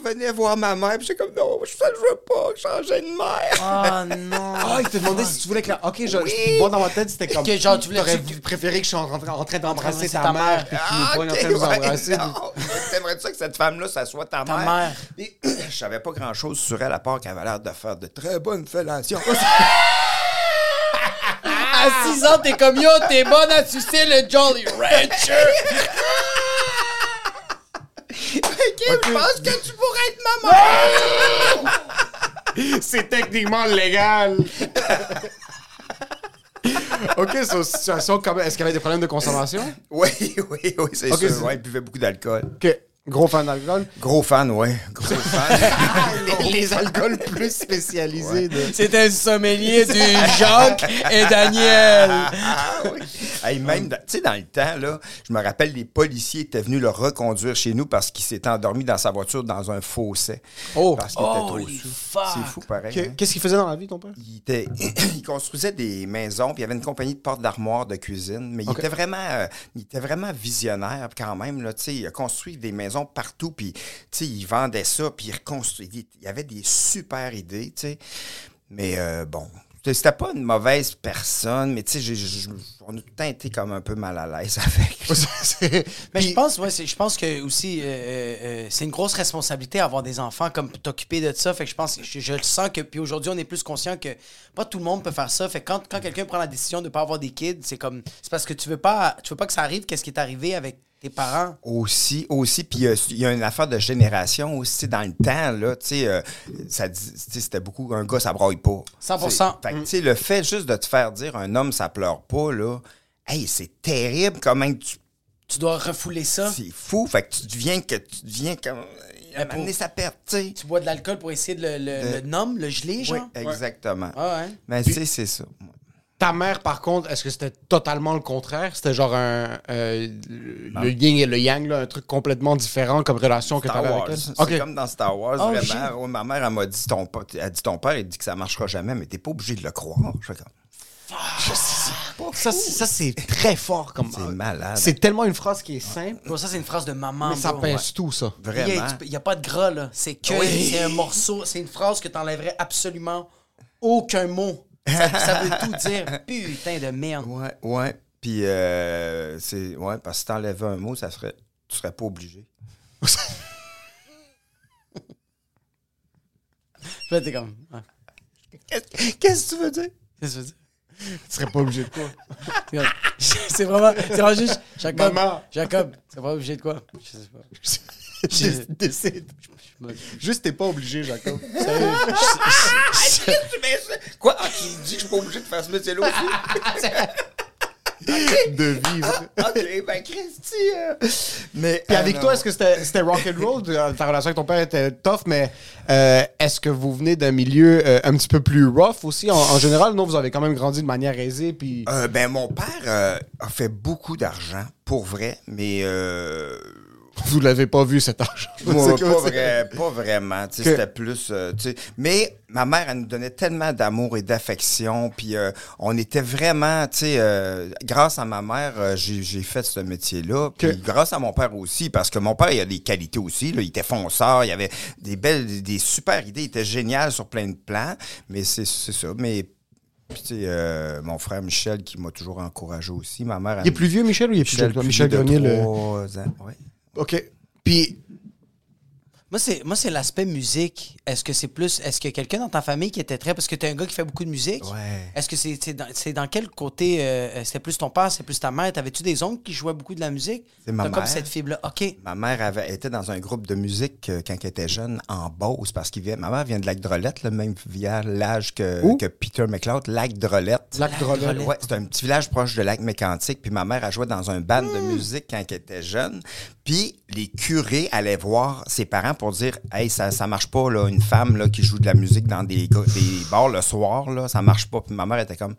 venais voir ma mère, puis j'étais comme Non, je ne veux pas changer de mère. Oh non. Ah, il te demandait si tu voulais que la... Ok, je, Oui. moi, dans ma tête, c'était comme... Que genre, tu voulais- T'aurais tu- préféré que je sois en, train- en train d'embrasser Embrasser ta, ta mère, puis tu Ah, nous pognes en train de nous embrasser. T'aimerais ça que cette femme-là, ça soit ta, Ta mère? mère. Et je savais pas grand-chose sur elle, à part qu'elle avait l'air de faire de très bonnes fellations. À 6 ans, t'es comme yo, t'es bonne à sucer le Jolly Rancher. Ok, je pense que tu pourrais être ma mère! C'est techniquement légal. ok, so, situation comme... Est-ce qu'il y avait des problèmes de consommation? Oui, oui, oui, c'est Ok, c'est- sûr. Ouais, il buvait beaucoup d'alcool. Ok, gros fan d'alcool? Gros fan, ouais. Gros fan. les, les alcools plus spécialisés de... C'est un sommelier du Jacques et Daniel. Ah oui. Hey, même, dans- tu sais, dans le temps, là, je me rappelle, les policiers étaient venus le reconduire chez nous parce qu'il s'était endormi dans sa voiture dans un fossé. Oh. Parce qu'il était trop. C'est fou, pareil. Hein. Qu'est-ce qu'il faisait dans la vie, ton père? Il, était, il construisait des maisons, puis il y avait une compagnie de portes d'armoire de cuisine, mais il, était vraiment, euh, il était vraiment visionnaire quand même. Là, tu sais, il a construit des maisons partout, puis tu sais, il vendait ça, puis il reconstruisait. Il y avait des super idées, tu sais. Mais euh, bon, c'était pas une mauvaise personne, mais tu sais, on a tout le temps été comme un peu mal à l'aise avec. Mais je pense, ouais, je pense que aussi, euh, euh, euh, c'est une grosse responsabilité avoir des enfants comme t'occuper de ça. Fait que je pense, je, je le sens que, puis aujourd'hui, on est plus conscient que pas tout le monde peut faire ça. Fait que quand, quand quelqu'un prend la décision de pas avoir des kids, c'est comme, c'est parce que tu veux pas, tu veux pas que ça arrive. Qu'est-ce qui est arrivé avec tes parents? Aussi, aussi, puis euh, il y a une affaire de génération aussi dans le temps, là, tu sais, euh, ça tu sais, c'était beaucoup, un gars, ça braille pas. 100%. Tu sais, Fait que, tu sais, le fait juste de te faire dire un homme, ça pleure pas, là, hey, c'est terrible comment tu... Tu dois refouler ça. C'est fou, fait que tu deviens que tu deviens comme... Ça perd, tu sais. Tu bois de l'alcool pour essayer de le, le, le nom, le geler, Oui, genre? exactement. Ah ouais. Mais tu sais, c'est ça. Ta mère, par contre, est-ce que c'était totalement le contraire? C'était genre un, euh, le yin et le yang, là, un truc complètement différent comme relation que tu Star avais Wars. avec C'est elle? Ok. comme dans Star Wars, Oh, vraiment. Ouais, ma mère, elle m'a dit ton, elle a dit ton père, il dit que ça marchera jamais, mais t'es pas obligé de le croire. Je fais comme, Ça, c'est- ça, c'est très fort comme c'est malade. C'est tellement une phrase qui est simple, Bon, ça, c'est une phrase de maman. mais ça bro. pince tout, ça. Vraiment. Il n'y a, pas de gras, là. C'est que Oui. c'est un morceau. C'est une phrase que t'enlèverais absolument aucun mot. Ça, ça veut tout dire. Putain de merde. Ouais, ouais. Puis, euh, c'est. Ouais, parce que si t'enlèvais un mot, ça serait. Tu serais pas obligé. Là, t'es comme. Qu'est-ce que tu veux dire? Qu'est-ce que tu veux dire? Tu serais pas obligé de quoi? C'est vraiment. C'est vraiment juste. Jacob. Maman. Jacob, c'est pas obligé de quoi? Je sais pas. Décide- Décide. Juste, t'es pas obligé, Jacob. Sérieux. Quoi? Ah, tu dis que je suis pas obligé de faire ce métier-là aussi? de vivre. ok, ben, Christy. euh, Mais. Puis euh, avec non. toi, est-ce que c'était c'était rock and roll? Ta relation avec ton père était tough, mais euh, est-ce que vous venez d'un milieu euh, un petit peu plus rough aussi? En, en général, non, vous avez quand même grandi de manière aisée, puis... Euh, ben, mon père euh, a fait beaucoup d'argent, pour vrai, mais. Vous l'avez pas vu, cet argent. Moi, pas, comme- vrai, pas vraiment. Que- C'était plus. euh, mais ma mère, elle nous donnait tellement d'amour et d'affection. Puis euh, on était vraiment. euh, grâce à ma mère, euh, j'ai fait ce métier-là. Puis Que- grâce à mon père aussi, parce que mon père, il a des qualités aussi. là. il était fonceur, il avait des belles, des super idées. Il était génial sur plein de plans. Mais c'est c'est ça. Mais. puis, tu sais, euh, mon frère Michel qui m'a toujours encouragé aussi. Ma mère. Il est plus vieux, Michel, ou il est plus jeune? toi? Michel Grenier, le... trois ans, ouais. OK. Puis, Moi, c'est, moi, c'est l'aspect musique. Est-ce que c'est plus. Est-ce qu'il y a quelqu'un dans ta famille qui était très. Parce que tu es un gars qui fait beaucoup de musique. Ouais. Est-ce que c'est, c'est, dans, c'est dans quel côté. euh, c'était plus ton père, c'est plus ta mère? T'avais-tu des oncles qui jouaient beaucoup de la musique? C'est ma T'as comme mère. cette fibre-là. OK. Ma mère avait, était dans un groupe de musique euh, quand elle était jeune en Beauce parce qu'il vient. Ma mère vient de Lac Drolette, le même village que, Où? que Peter McLeod, Lac Drolette. Lac Drolette. Drolette. Ouais, c'est un petit village proche de Lac Mécantique. Puis ma mère a joué dans un band de musique quand elle était jeune. Puis les curés allaient voir ses parents pour dire Hey, ça, ça marche pas, là, une femme là, qui joue de la musique dans des, des bars le soir, là, ça marche pas. Puis ma mère était comme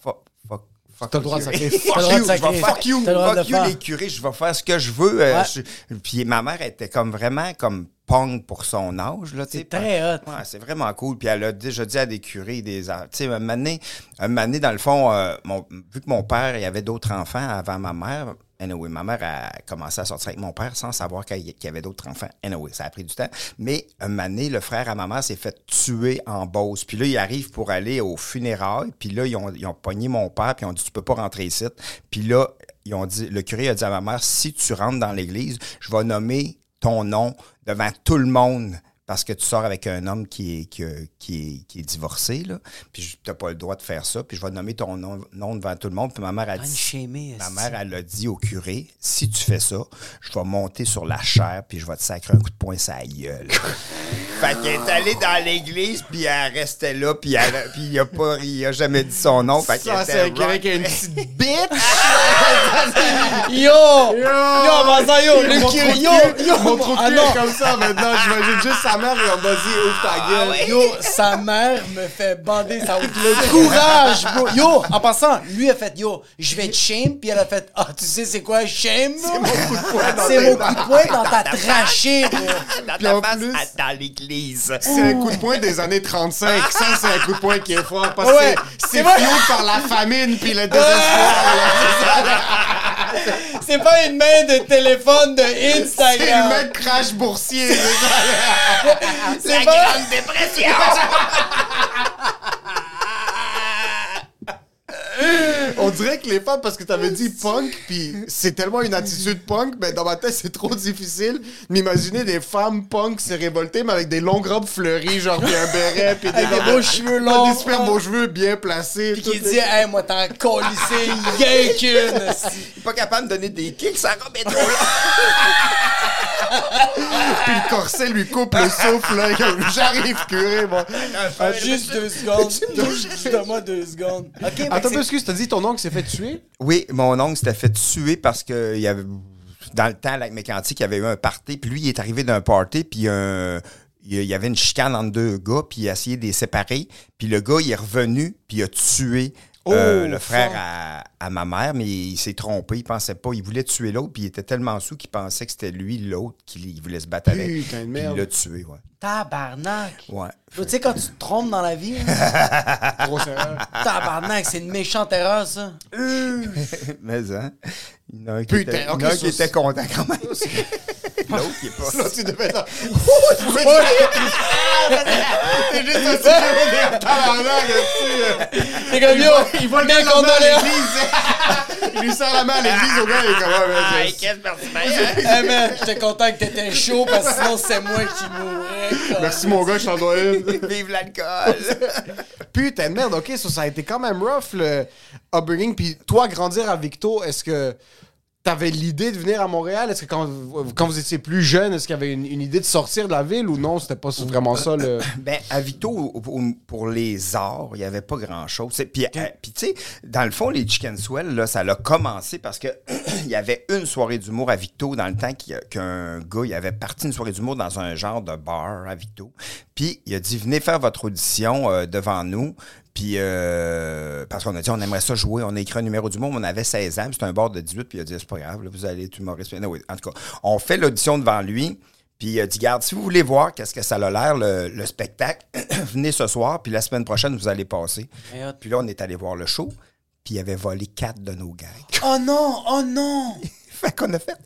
Fuck, fuck, fuck. T'as le droit de curé. sacrer. Fuck you, je vais Fuck you. Fuck you, les curés, je vais faire ce que je veux. euh, Ouais. je- Puis ma mère était comme vraiment comme pong pour son âge. Là. C'est très hot. Ouais, c'est vraiment cool. Puis elle a déjà dit à des curés, des. Tu sais, un moment donné, dans le fond, euh, mon- vu que mon père, il avait d'autres enfants avant ma mère. Ma mère a commencé à sortir avec mon père sans savoir qu'il y avait d'autres enfants. Anyway, ça a pris du temps. Mais un donné, le frère à ma mère s'est fait tuer en Beauce. Puis là, il arrive pour aller au funérailles. Puis là, ils ont, ils pogné mon père. Puis ils ont dit, tu peux pas rentrer ici. Puis là, ils ont dit, le curé a dit à ma mère, si tu rentres dans l'église, je vais nommer ton nom devant tout le monde parce que tu sors avec un homme qui est, qui, qui est, qui est divorcé, là, puis tu n'as pas le droit de faire ça, puis je vais nommer ton nom, nom devant tout le monde. Puis ma mère a dit, chémée, ma mère, elle a dit au curé, si tu fais ça, je vais monter sur la chair, puis je vais te sacrer un coup de poing sur la gueule. fait qu'elle est allée dans l'église, puis elle restait là, puis, elle- puis il a pas, il a jamais dit son nom. Fait qu'elle ça, c'est un curé qui a une petite bitch! Yo! Yo, en passant, yo, le Mon curé, trou de yo, cul- yo, Mon trou de ah cul non. est comme ça maintenant. J'imagine juste sa mère et on m'a dit ouvre ta gueule. Yo, sa mère me fait bander sa route. Le courage, bro. Yo, en passant, lui a fait, yo, je vais te shame, puis elle a fait, ah, tu sais c'est quoi, shame? C'est mon coup de poing dans mon coup de poing dans ta trachée, bro. Dans Puis en ta face, plus- à- dans l'église. C'est un coup de poing des années 35. Ça, c'est un coup de poing qui est fort parce Ouais, que c'est fuel par la famine puis le désespoir. C'est pas une main de téléphone de C'est le Instagram. mec crash boursier. C'est pas... dépression! On dirait que les femmes, parce que t'avais dit punk, puis c'est tellement une attitude punk, mais dans ma tête, c'est trop difficile d'imaginer des femmes punk se révolter, mais avec des longues robes fleuries, genre, puis un béret, puis Avec des beaux cheveux longs. Des super beaux cheveux bien placés. Puis qui dit, hey, moi, t'en colissé, rien qu'une. esti. Il est pas capable de donner des kicks, ça robe est trop long. Puis le corset lui coupe le souffle, là. J'arrive, curé, bon. Ah, Juste deux secondes. Juste deux secondes. OK, Attends, excuse, t'as dit ton oncle s'est fait tuer? Oui, mon oncle s'était fait tuer parce que il y avait dans le temps, avec Mécantique, il y avait eu un party, puis lui, il est arrivé d'un party, puis il y avait une chicane entre deux gars, puis il a essayé de les séparer, puis le gars, il est revenu, puis il a tué euh, Oh, le frère à, à ma mère, mais il s'est trompé, il pensait pas, il voulait tuer l'autre, puis il était tellement sous qu'il pensait que c'était lui l'autre qu'il il voulait se battre avec. Putain de Puis merde. il l'a tué, ouais. Tabarnak. Ouais. Tu sais, quand tu te trompes dans la vie, hein, Grosse erreur. tabarnak, c'est une méchante erreur, ça. mais hein, il y en a un qui, Putain, était, il y en ok, a un qui était content quand même. L'autre, il est pas. Là, tu devais être. T'es juste un petit tabarnak, tu Les gars, yo, Il voit le gars à condoléances. l'église. Il lui serre la main à l'église au gars, il est comme, ah, mais Hey man, j'étais content que t'étais chaud parce que sinon c'est moi qui mourrais. c'est- Merci mon gars, je t'en dois une. Vive l'alcool! Putain de merde, ok, ça, ça a été quand même rough le upbringing. Puis toi, grandir à Victo, est-ce que t'avais l'idée de venir à Montréal? Est-ce que quand, quand vous étiez plus jeune, est-ce qu'il y avait une, une idée de sortir de la ville ou non? C'était pas vraiment ça le. Ben, à Vito, pour, les arts, il n'y avait pas grand-chose. Puis, euh, puis tu sais, dans le fond, les Chicken Swell, là, ça a commencé parce que il y avait une soirée d'humour à Victo dans le temps qu'un gars, il avait parti une soirée d'humour dans un genre de bar à Victo. Puis, il a dit, venez faire votre audition euh, devant nous. Puis, euh, parce qu'on a dit, on aimerait ça jouer. On a écrit un numéro d'humour, mais on avait 16 ans. puis C'était un bar de 18. Puis, il a dit, c'est pas grave, là, vous allez être humoriste. Non, oui, en tout cas, on fait l'audition devant lui. Puis il a dit, garde, si vous voulez voir qu'est-ce que ça a l'air, le, le spectacle, venez ce soir, puis la semaine prochaine, vous allez passer. Hot. Puis là, on est allé voir le show, puis il avait volé quatre de nos gags. Oh non, oh non. fait qu'on a fait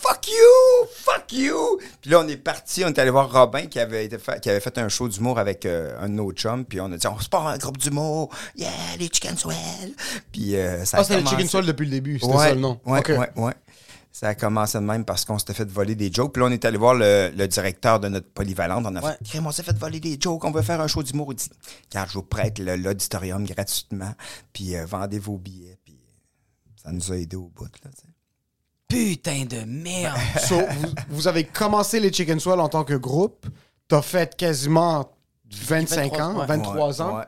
Fuck you! Fuck you! Puis là, on est parti, on est allé voir Robin qui avait, été fait, qui avait fait un show d'humour avec euh, un de nos chums, puis on a dit, on se part un groupe d'humour, yeah, les Chicken Swell! Puis euh, ça a Ah, c'était le commencé- Chicken Soul depuis le début, c'était ouais, ça le nom. Ouais, Ok. ouais, ouais. Ça a commencé de même parce qu'on s'était fait voler des jokes. Puis là, on est allé voir le, le directeur de notre polyvalente. On a Ouais. fait, on s'est fait voler des jokes. On veut faire un show d'humour. Il dit, car je vous prête le- l'auditorium gratuitement. Puis euh, vendez vos billets. Puis ça nous a aidés au bout. Là, tu sais. Putain de merde. So, vous, vous avez commencé les Chicken Swell en tant que groupe. T'as fait quasiment 25 23, ans, ouais. 23 Ouais, ans. ouais, ouais.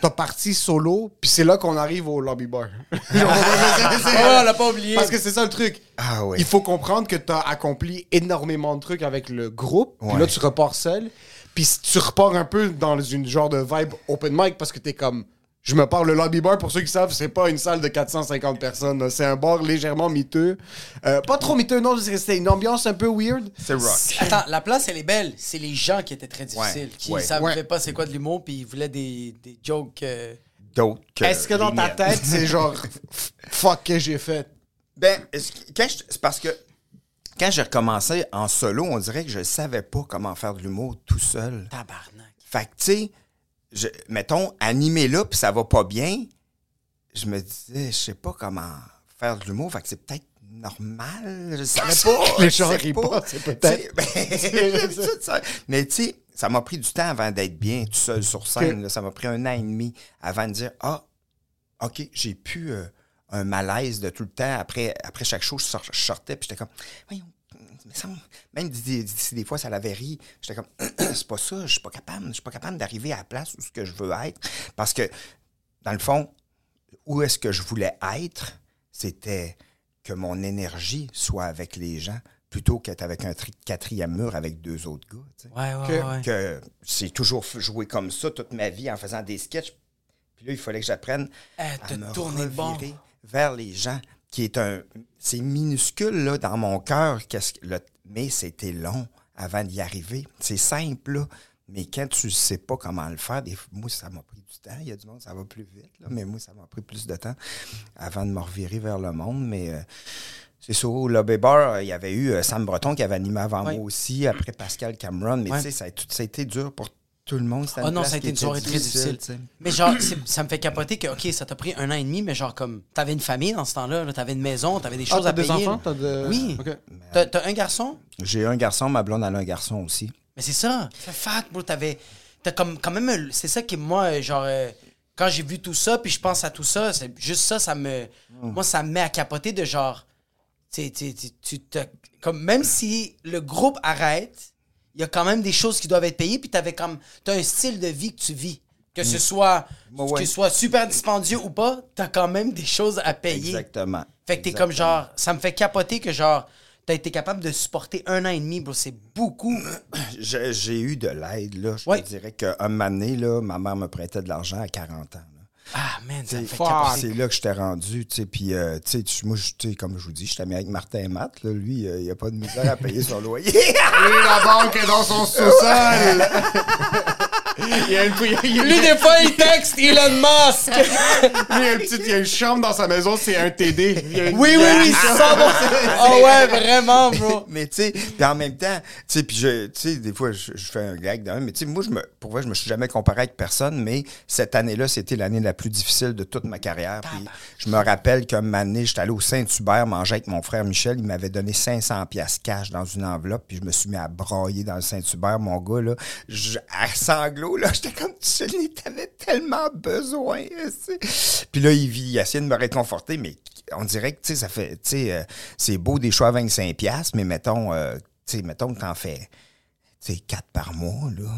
T'as parti solo, puis c'est là qu'on arrive au lobby bar. Oh, on l'a pas oublié. Parce que c'est ça le truc. Ah oui. Il faut comprendre que tu as accompli énormément de trucs avec le groupe. Puis Ouais. là, tu repars seul. Puis tu repars un peu dans une genre de vibe open mic parce que t'es comme. Je me parle, le lobby bar, pour ceux qui savent, c'est pas une salle de 450 personnes. C'est un bar légèrement miteux. Euh, pas trop miteux, non, c'était une ambiance un peu weird. C'est rock. Attends, la place, elle est belle. C'est les gens qui étaient très difficiles, Ouais, qui ouais. savaient Ouais. pas c'est quoi de l'humour, puis ils voulaient des, des jokes. euh, D'autres que Est-ce que dans ta miennes. tête, c'est genre. Fuck, que j'ai fait? Ben, quand je- c'est parce que quand j'ai recommencé en solo, on dirait que je savais pas comment faire de l'humour tout seul. Tabarnak. Fait que, tu sais, je- mettons, animé là, puis ça va pas bien, je me disais, je sais pas comment faire de l'humour, fait que c'est peut-être normal, je savais pas. Les je gens sais rient pas, c'est peut-être. Ben. Mais tu sais, ça m'a pris du temps avant d'être bien tout seul sur scène. Là. Ça m'a pris un an et demi avant de dire, ah, OK, j'ai pu euh, un malaise de tout le temps. Après, après chaque show, sor- je sortais, puis j'étais comme, voyons, mais ça, même si des fois ça l'avait ri, j'étais comme, c'est pas ça, je suis pas capable, je suis pas capable d'arriver à la place où ce que je veux être. Parce que, dans le fond, où est-ce que je voulais être, c'était que mon énergie soit avec les gens plutôt qu'être avec un tri- quatrième mur avec deux autres gars. tu sais. Ouais, ouais, Que- ouais. Que j'ai toujours joué comme ça toute ma vie en faisant des sketchs. Puis là, il fallait que j'apprenne Eh, à me tourner le vers les gens, qui est un... C'est minuscule, là, dans mon cœur, qu'est-ce que le- mais c'était long avant d'y arriver. C'est simple, là. Mais quand tu sais pas comment le faire, des moi, ça m'a pris du temps. Il y a du monde, ça va plus vite, là, mais moi, ça m'a pris plus de temps avant de me revirer vers le monde. Mais euh, c'est ça, au Lobby Bar, il y avait eu euh, Sam Breton qui avait animé avant moi aussi, après Pascal Cameron. Mais tu sais, ça, a tout- ça a été dur pour tout le monde. C'était Oh non, ça a été une soirée très difficile. Mais genre, ça me fait capoter que, OK, ça t'a pris un an et demi, mais genre, comme, t'avais une famille dans ce temps-là, là, t'avais une maison, t'avais des Ah, choses t'as à des payer. enfants? T'as de... Oui. Ok. T'as un garçon? J'ai un garçon, ma blonde elle a un garçon aussi. Mais c'est ça. Fait fuck, bro, t'avais. T'as comme, quand même. C'est ça qui, moi, genre. euh, quand j'ai vu tout ça, puis je pense à tout ça, c'est juste ça, ça me. Moi, ça me met à capoter de genre. Tu sais, tu- tu- Comme, même si le groupe arrête, il y a quand même des choses qui doivent être payées, puis t'avais comme. T'as un style de vie que tu vis. Que ce soit. Ouais, Que ce soit super dispendieux ou pas, t'as quand même des choses à payer. Exactement. Fait que t'es comme genre. Ça me fait capoter que genre. T'as été capable de supporter un an et demi, bro. C'est beaucoup. J'ai j'ai eu de l'aide, là. Je Ouais. te dirais qu'un moment donné, là, ma mère me prêtait de l'argent à 40 ans. Ah, man, ça fait. C'est là que j'étais rendu, tu sais. Puis, euh, tu sais, moi, je- tu sais, comme je vous dis, j'étais ami avec Martin et Matt. Là, lui, euh, il a pas de misère à payer son loyer. Et la banque est dans son sous-sol! Il y a une, il y a- il y a- Lui, des fois, il texte Elon Musk. lui, il y a une petite, il y a une chambre dans sa maison, c'est un TD. Il y a une- Oui, oui, oui, ça va. Oh ouais, vraiment, bro. mais tu sais, puis en même temps, tu sais, puis je, tu sais, des fois, je, je fais un gag d'un, mais tu sais, moi, je me, pour vrai, je me suis jamais comparé avec personne, mais cette année-là, c'était l'année la plus difficile de toute ma carrière. Puis je me rappelle qu'un moment donné, j'étais allé au Saint-Hubert manger avec mon frère Michel, il m'avait donné 500 pièces cash dans une enveloppe, puis je me suis mis à broyer dans le Saint-Hubert, mon gars, là, je, à sanglots, là, j'étais comme, tu t'avais tellement besoin. Puis là, il, il essayait de me réconforter, mais on dirait que, tu sais, ça fait, tu sais, euh, c'est beau des choix à 25 pièces, mais mettons, euh, tu sais, mettons que t'en fais, tu sais, 4 par mois, là.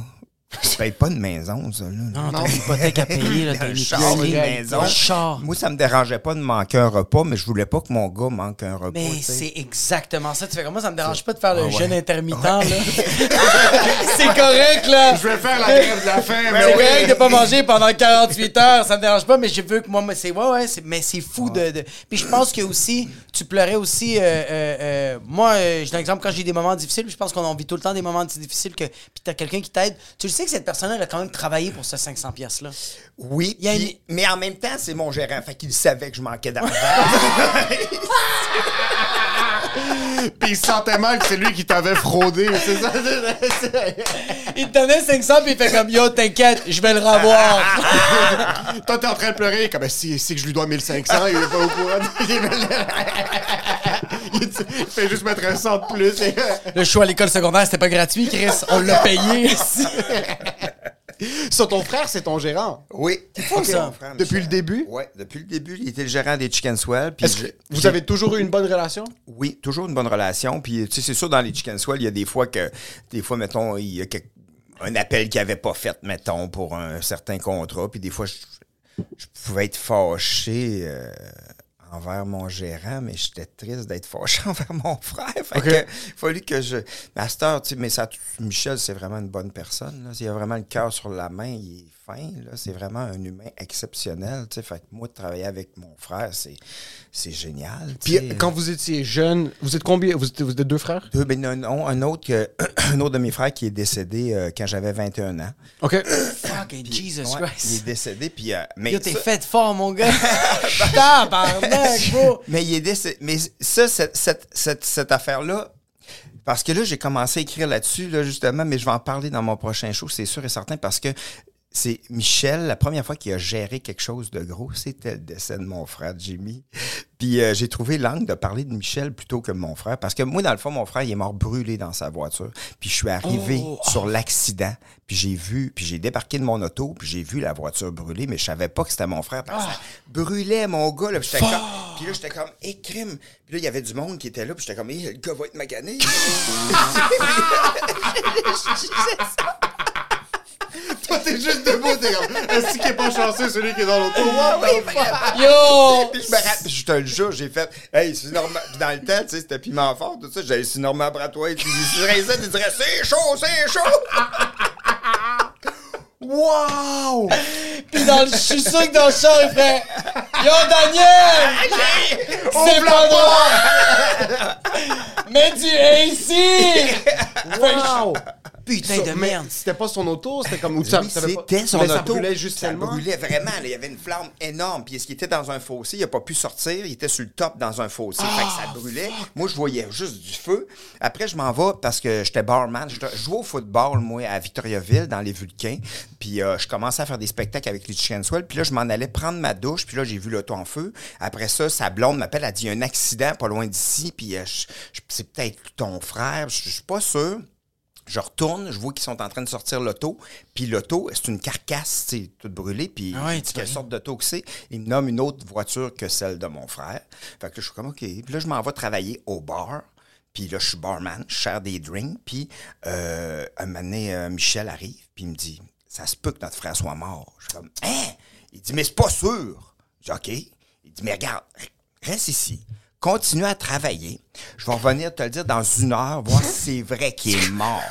Tu payes pas de maison, ça, là. Non, t'as une hypothèque à payer, là, t'as Un une char, une maison. Un char. Moi, ça me dérangeait pas de manquer un repas, mais je voulais pas que mon gars manque un repas. Mais c'est exactement ça. Tu fais comme moi, ça me dérange pas de faire le Ah ouais. jeûne intermittent, là. c'est correct, là. Je vais faire la grève de la faim, mais C'est oui. de pas manger pendant 48 heures, ça me dérange pas, mais je veux que moi, c'est ouais, ouais, mais c'est fou de, de- Puis je pense que aussi, tu pleurais aussi. euh, euh, euh, moi, euh, j'ai un exemple quand j'ai des moments difficiles, je pense qu'on vit tout le temps des moments difficiles que puis t'as quelqu'un qui t'aide. Tu le sais que cette personne-là elle a quand même travaillé pour ce 500 pièces là. Oui, Il y a puis- mais en même temps, c'est mon gérant, fait qu'il savait que je manquais d'argent. Puis il sentait mal que c'est lui qui t'avait fraudé, c'est ça? Il te donnait 500 puis il fait comme yo, t'inquiète, je vais le revoir. Toi, t'es en train de pleurer, comme si, si que je lui dois 1500, il est pas au courant. il fait juste mettre un 100 de plus. et- le choix à l'école secondaire, c'était pas gratuit, Chris, on l'a payé. Sur ton frère, c'est ton gérant? oui. fou, ça. mon frère Depuis le début? Oui, depuis le début, il était le gérant des Chicken Swell. puis je- vous avez toujours eu une bonne relation? Oui, toujours une bonne relation. Puis, tu sais, c'est sûr, dans les Chicken Swell, il y a des fois que, des fois, mettons, il y a quelque- un appel qu'il n'avait pas fait, mettons, pour un certain contrat. Puis, des fois, je, je pouvais être fâché euh, envers mon gérant, mais j'étais triste d'être fâché envers mon frère. Fait que, il a fallu que je. Master, tu sais, mais ça, Michel, c'est vraiment une bonne personne. Là. Il a vraiment le cœur sur la main, il est fin. C'est vraiment un humain exceptionnel. Fait que moi, de travailler avec mon frère, c'est, génial. Puis quand vous étiez jeune, vous êtes combien? Vous êtes, vous êtes deux frères? Deux, ben, un, un- un autre que, un autre de mes frères qui est décédé euh, quand j'avais 21 ans. OK. Fucking Jesus Ouais, il est Christ. décédé, puis... euh, mais, Yo, t'es ça, fait fort, mon gars. Tabarnak, bro. mais il est décédé. Mais ça, cette, cette, cette, cette affaire-là, parce que là, j'ai commencé à écrire là-dessus, là, justement, mais je vais en parler dans mon prochain show, c'est sûr et certain, parce que c'est Michel, la première fois qu'il a géré quelque chose de gros, c'était le décès de mon frère Jimmy. Puis euh, j'ai trouvé l'angle de parler de Michel plutôt que de mon frère. Parce que moi, dans le fond, mon frère, il est mort brûlé dans sa voiture. Puis je suis arrivé Oh, sur l'accident. Puis j'ai vu, puis j'ai débarqué de mon auto, puis j'ai vu la voiture brûler, mais je savais pas que c'était mon frère. Parce que ça brûlait, mon gars. Là, puis j'étais comme, puis là, j'étais comme, eh, crime. Puis là, il y avait du monde qui était là, puis j'étais comme, eh, le gars va être magané. Toi, t'es juste debout, t'es comme. Est-ce qu'il est pas chanceux, celui qui est dans l'auto? What the fuck? Yo! Puis je me rappelle, je te le jure, j'ai fait, hey, c'est normal. Puis dans le temps, tu sais, c'était piment fort, tout ça. J'allais sur Normand Bratois, tu dirais ça, tu dirais, c'est chaud, c'est chaud! wow! Puis dans le, je suis sûr que dans le char, il fait Yo, Daniel! C'est pas droit! Mets du AC! Wow! Putain de merde. C'était pas son auto, c'était comme. Oui, c'était son mais ça auto. brûlait juste ça tellement. brûlait vraiment. là. Il y avait une flamme énorme. Puis, est-ce qu'il était dans un fossé? Il n'a pas pu sortir. Il était sur le top dans un fossé. fait que ça brûlait. Moi, je voyais juste du feu. Après, je m'en vais parce que j'étais barman. Je jouais au football, moi, à Victoriaville, dans les Vulcains. Puis, euh, je commençais à faire des spectacles avec les Chicken Swell. Puis là, je m'en allais prendre ma douche. Puis là, j'ai vu l'auto en feu. Après ça, sa blonde m'appelle. Elle dit, il y a un accident pas loin d'ici. Puis, euh, c'est peut-être ton frère. Je suis pas sûr. Je retourne, je vois qu'ils sont en train de sortir l'auto, puis l'auto, c'est une carcasse, tu sais, toute brûlée, puis Ah ouais, quelle sorte d'auto que c'est? Il me nomme une autre voiture que celle de mon frère. Fait que là, je suis comme, OK. Puis là, je m'en vais travailler au bar, puis là, je suis barman, je sers des drinks, puis euh, un moment donné, euh, Michel arrive, puis il me dit, ça se peut que notre frère soit mort. Je suis comme, hein? Il dit, mais c'est pas sûr. Je dis, OK. Il dit, mais regarde, reste ici. Continue à travailler. Je vais revenir te le dire dans une heure, voir si c'est vrai qu'il est mort.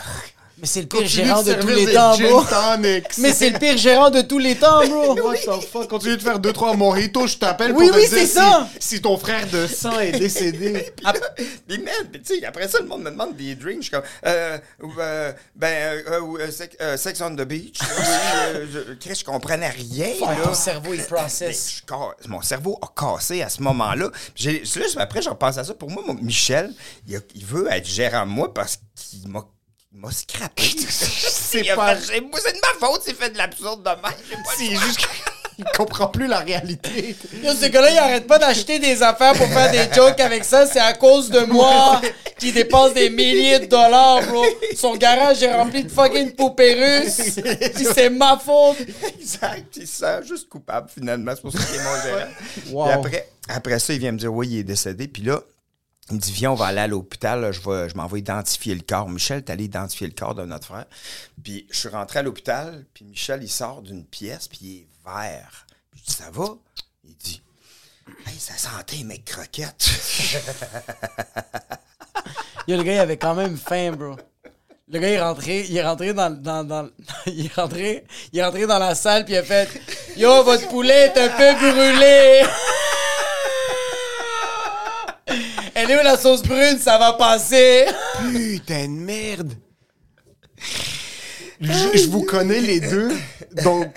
Mais c'est le pire Continue gérant de, tous les des temps, gin bro. tonics. Mais c'est le pire gérant de tous les temps, bro. What the fuck? Continue de faire 2-3 mojitos, je t'appelle Oui, pour oui, te dire c'est si- ça. si ton frère de sang est décédé. Puis, man, puis tu sais, après ça, le monde me demande des drinks. Je suis comme, euh, euh, ben, euh, euh, sex, euh, sex on the beach. Oui, euh, je, Chris, je comprenais rien. Ouais, là. ton cerveau, il Mais processe. je ca- mon cerveau a cassé à ce moment-là. J'ai- Là, après, je repense à ça. Pour moi, mon- Michel, il, a- il veut être gérant de moi parce qu'il m'a il m'a scrappé. c'est pas- C'est moi, c'est de ma faute s'il fait de l'absurde de même. J'ai pas le C'est juste qu'il comprend plus la réalité. Yo, ce gars-là, il arrête pas d'acheter des affaires pour faire des jokes avec ça. C'est à cause de moi qui dépense des milliers de dollars, bro. Son garage est rempli de fucking poupées russes. Puis c'est ma faute. Exact. Il se sent juste coupable, finalement. C'est pour ça qu'il est mon gérant. Wow. Après, après ça, il vient me dire Oui, il est décédé. Puis là, il me dit Viens, on va aller à l'hôpital. Je, je m'en vais identifier le corps. Michel, t'es allé identifier le corps de notre frère. Puis je suis rentré à l'hôpital. Puis Michel, il sort d'une pièce. Puis il est vert. Puis je dis Ça va? Il dit Hey, ça sentait, mec, croquette. Yo, le gars, il avait quand même faim, bro. Le gars, il est rentré, il est rentré dans, dans, dans- il est rentré, il est rentré dans la salle puis il a fait Yo, votre poulet est un peu brûlé. Elle est où la sauce brune? Ça va passer. Putain de merde. Je, je vous connais les deux, donc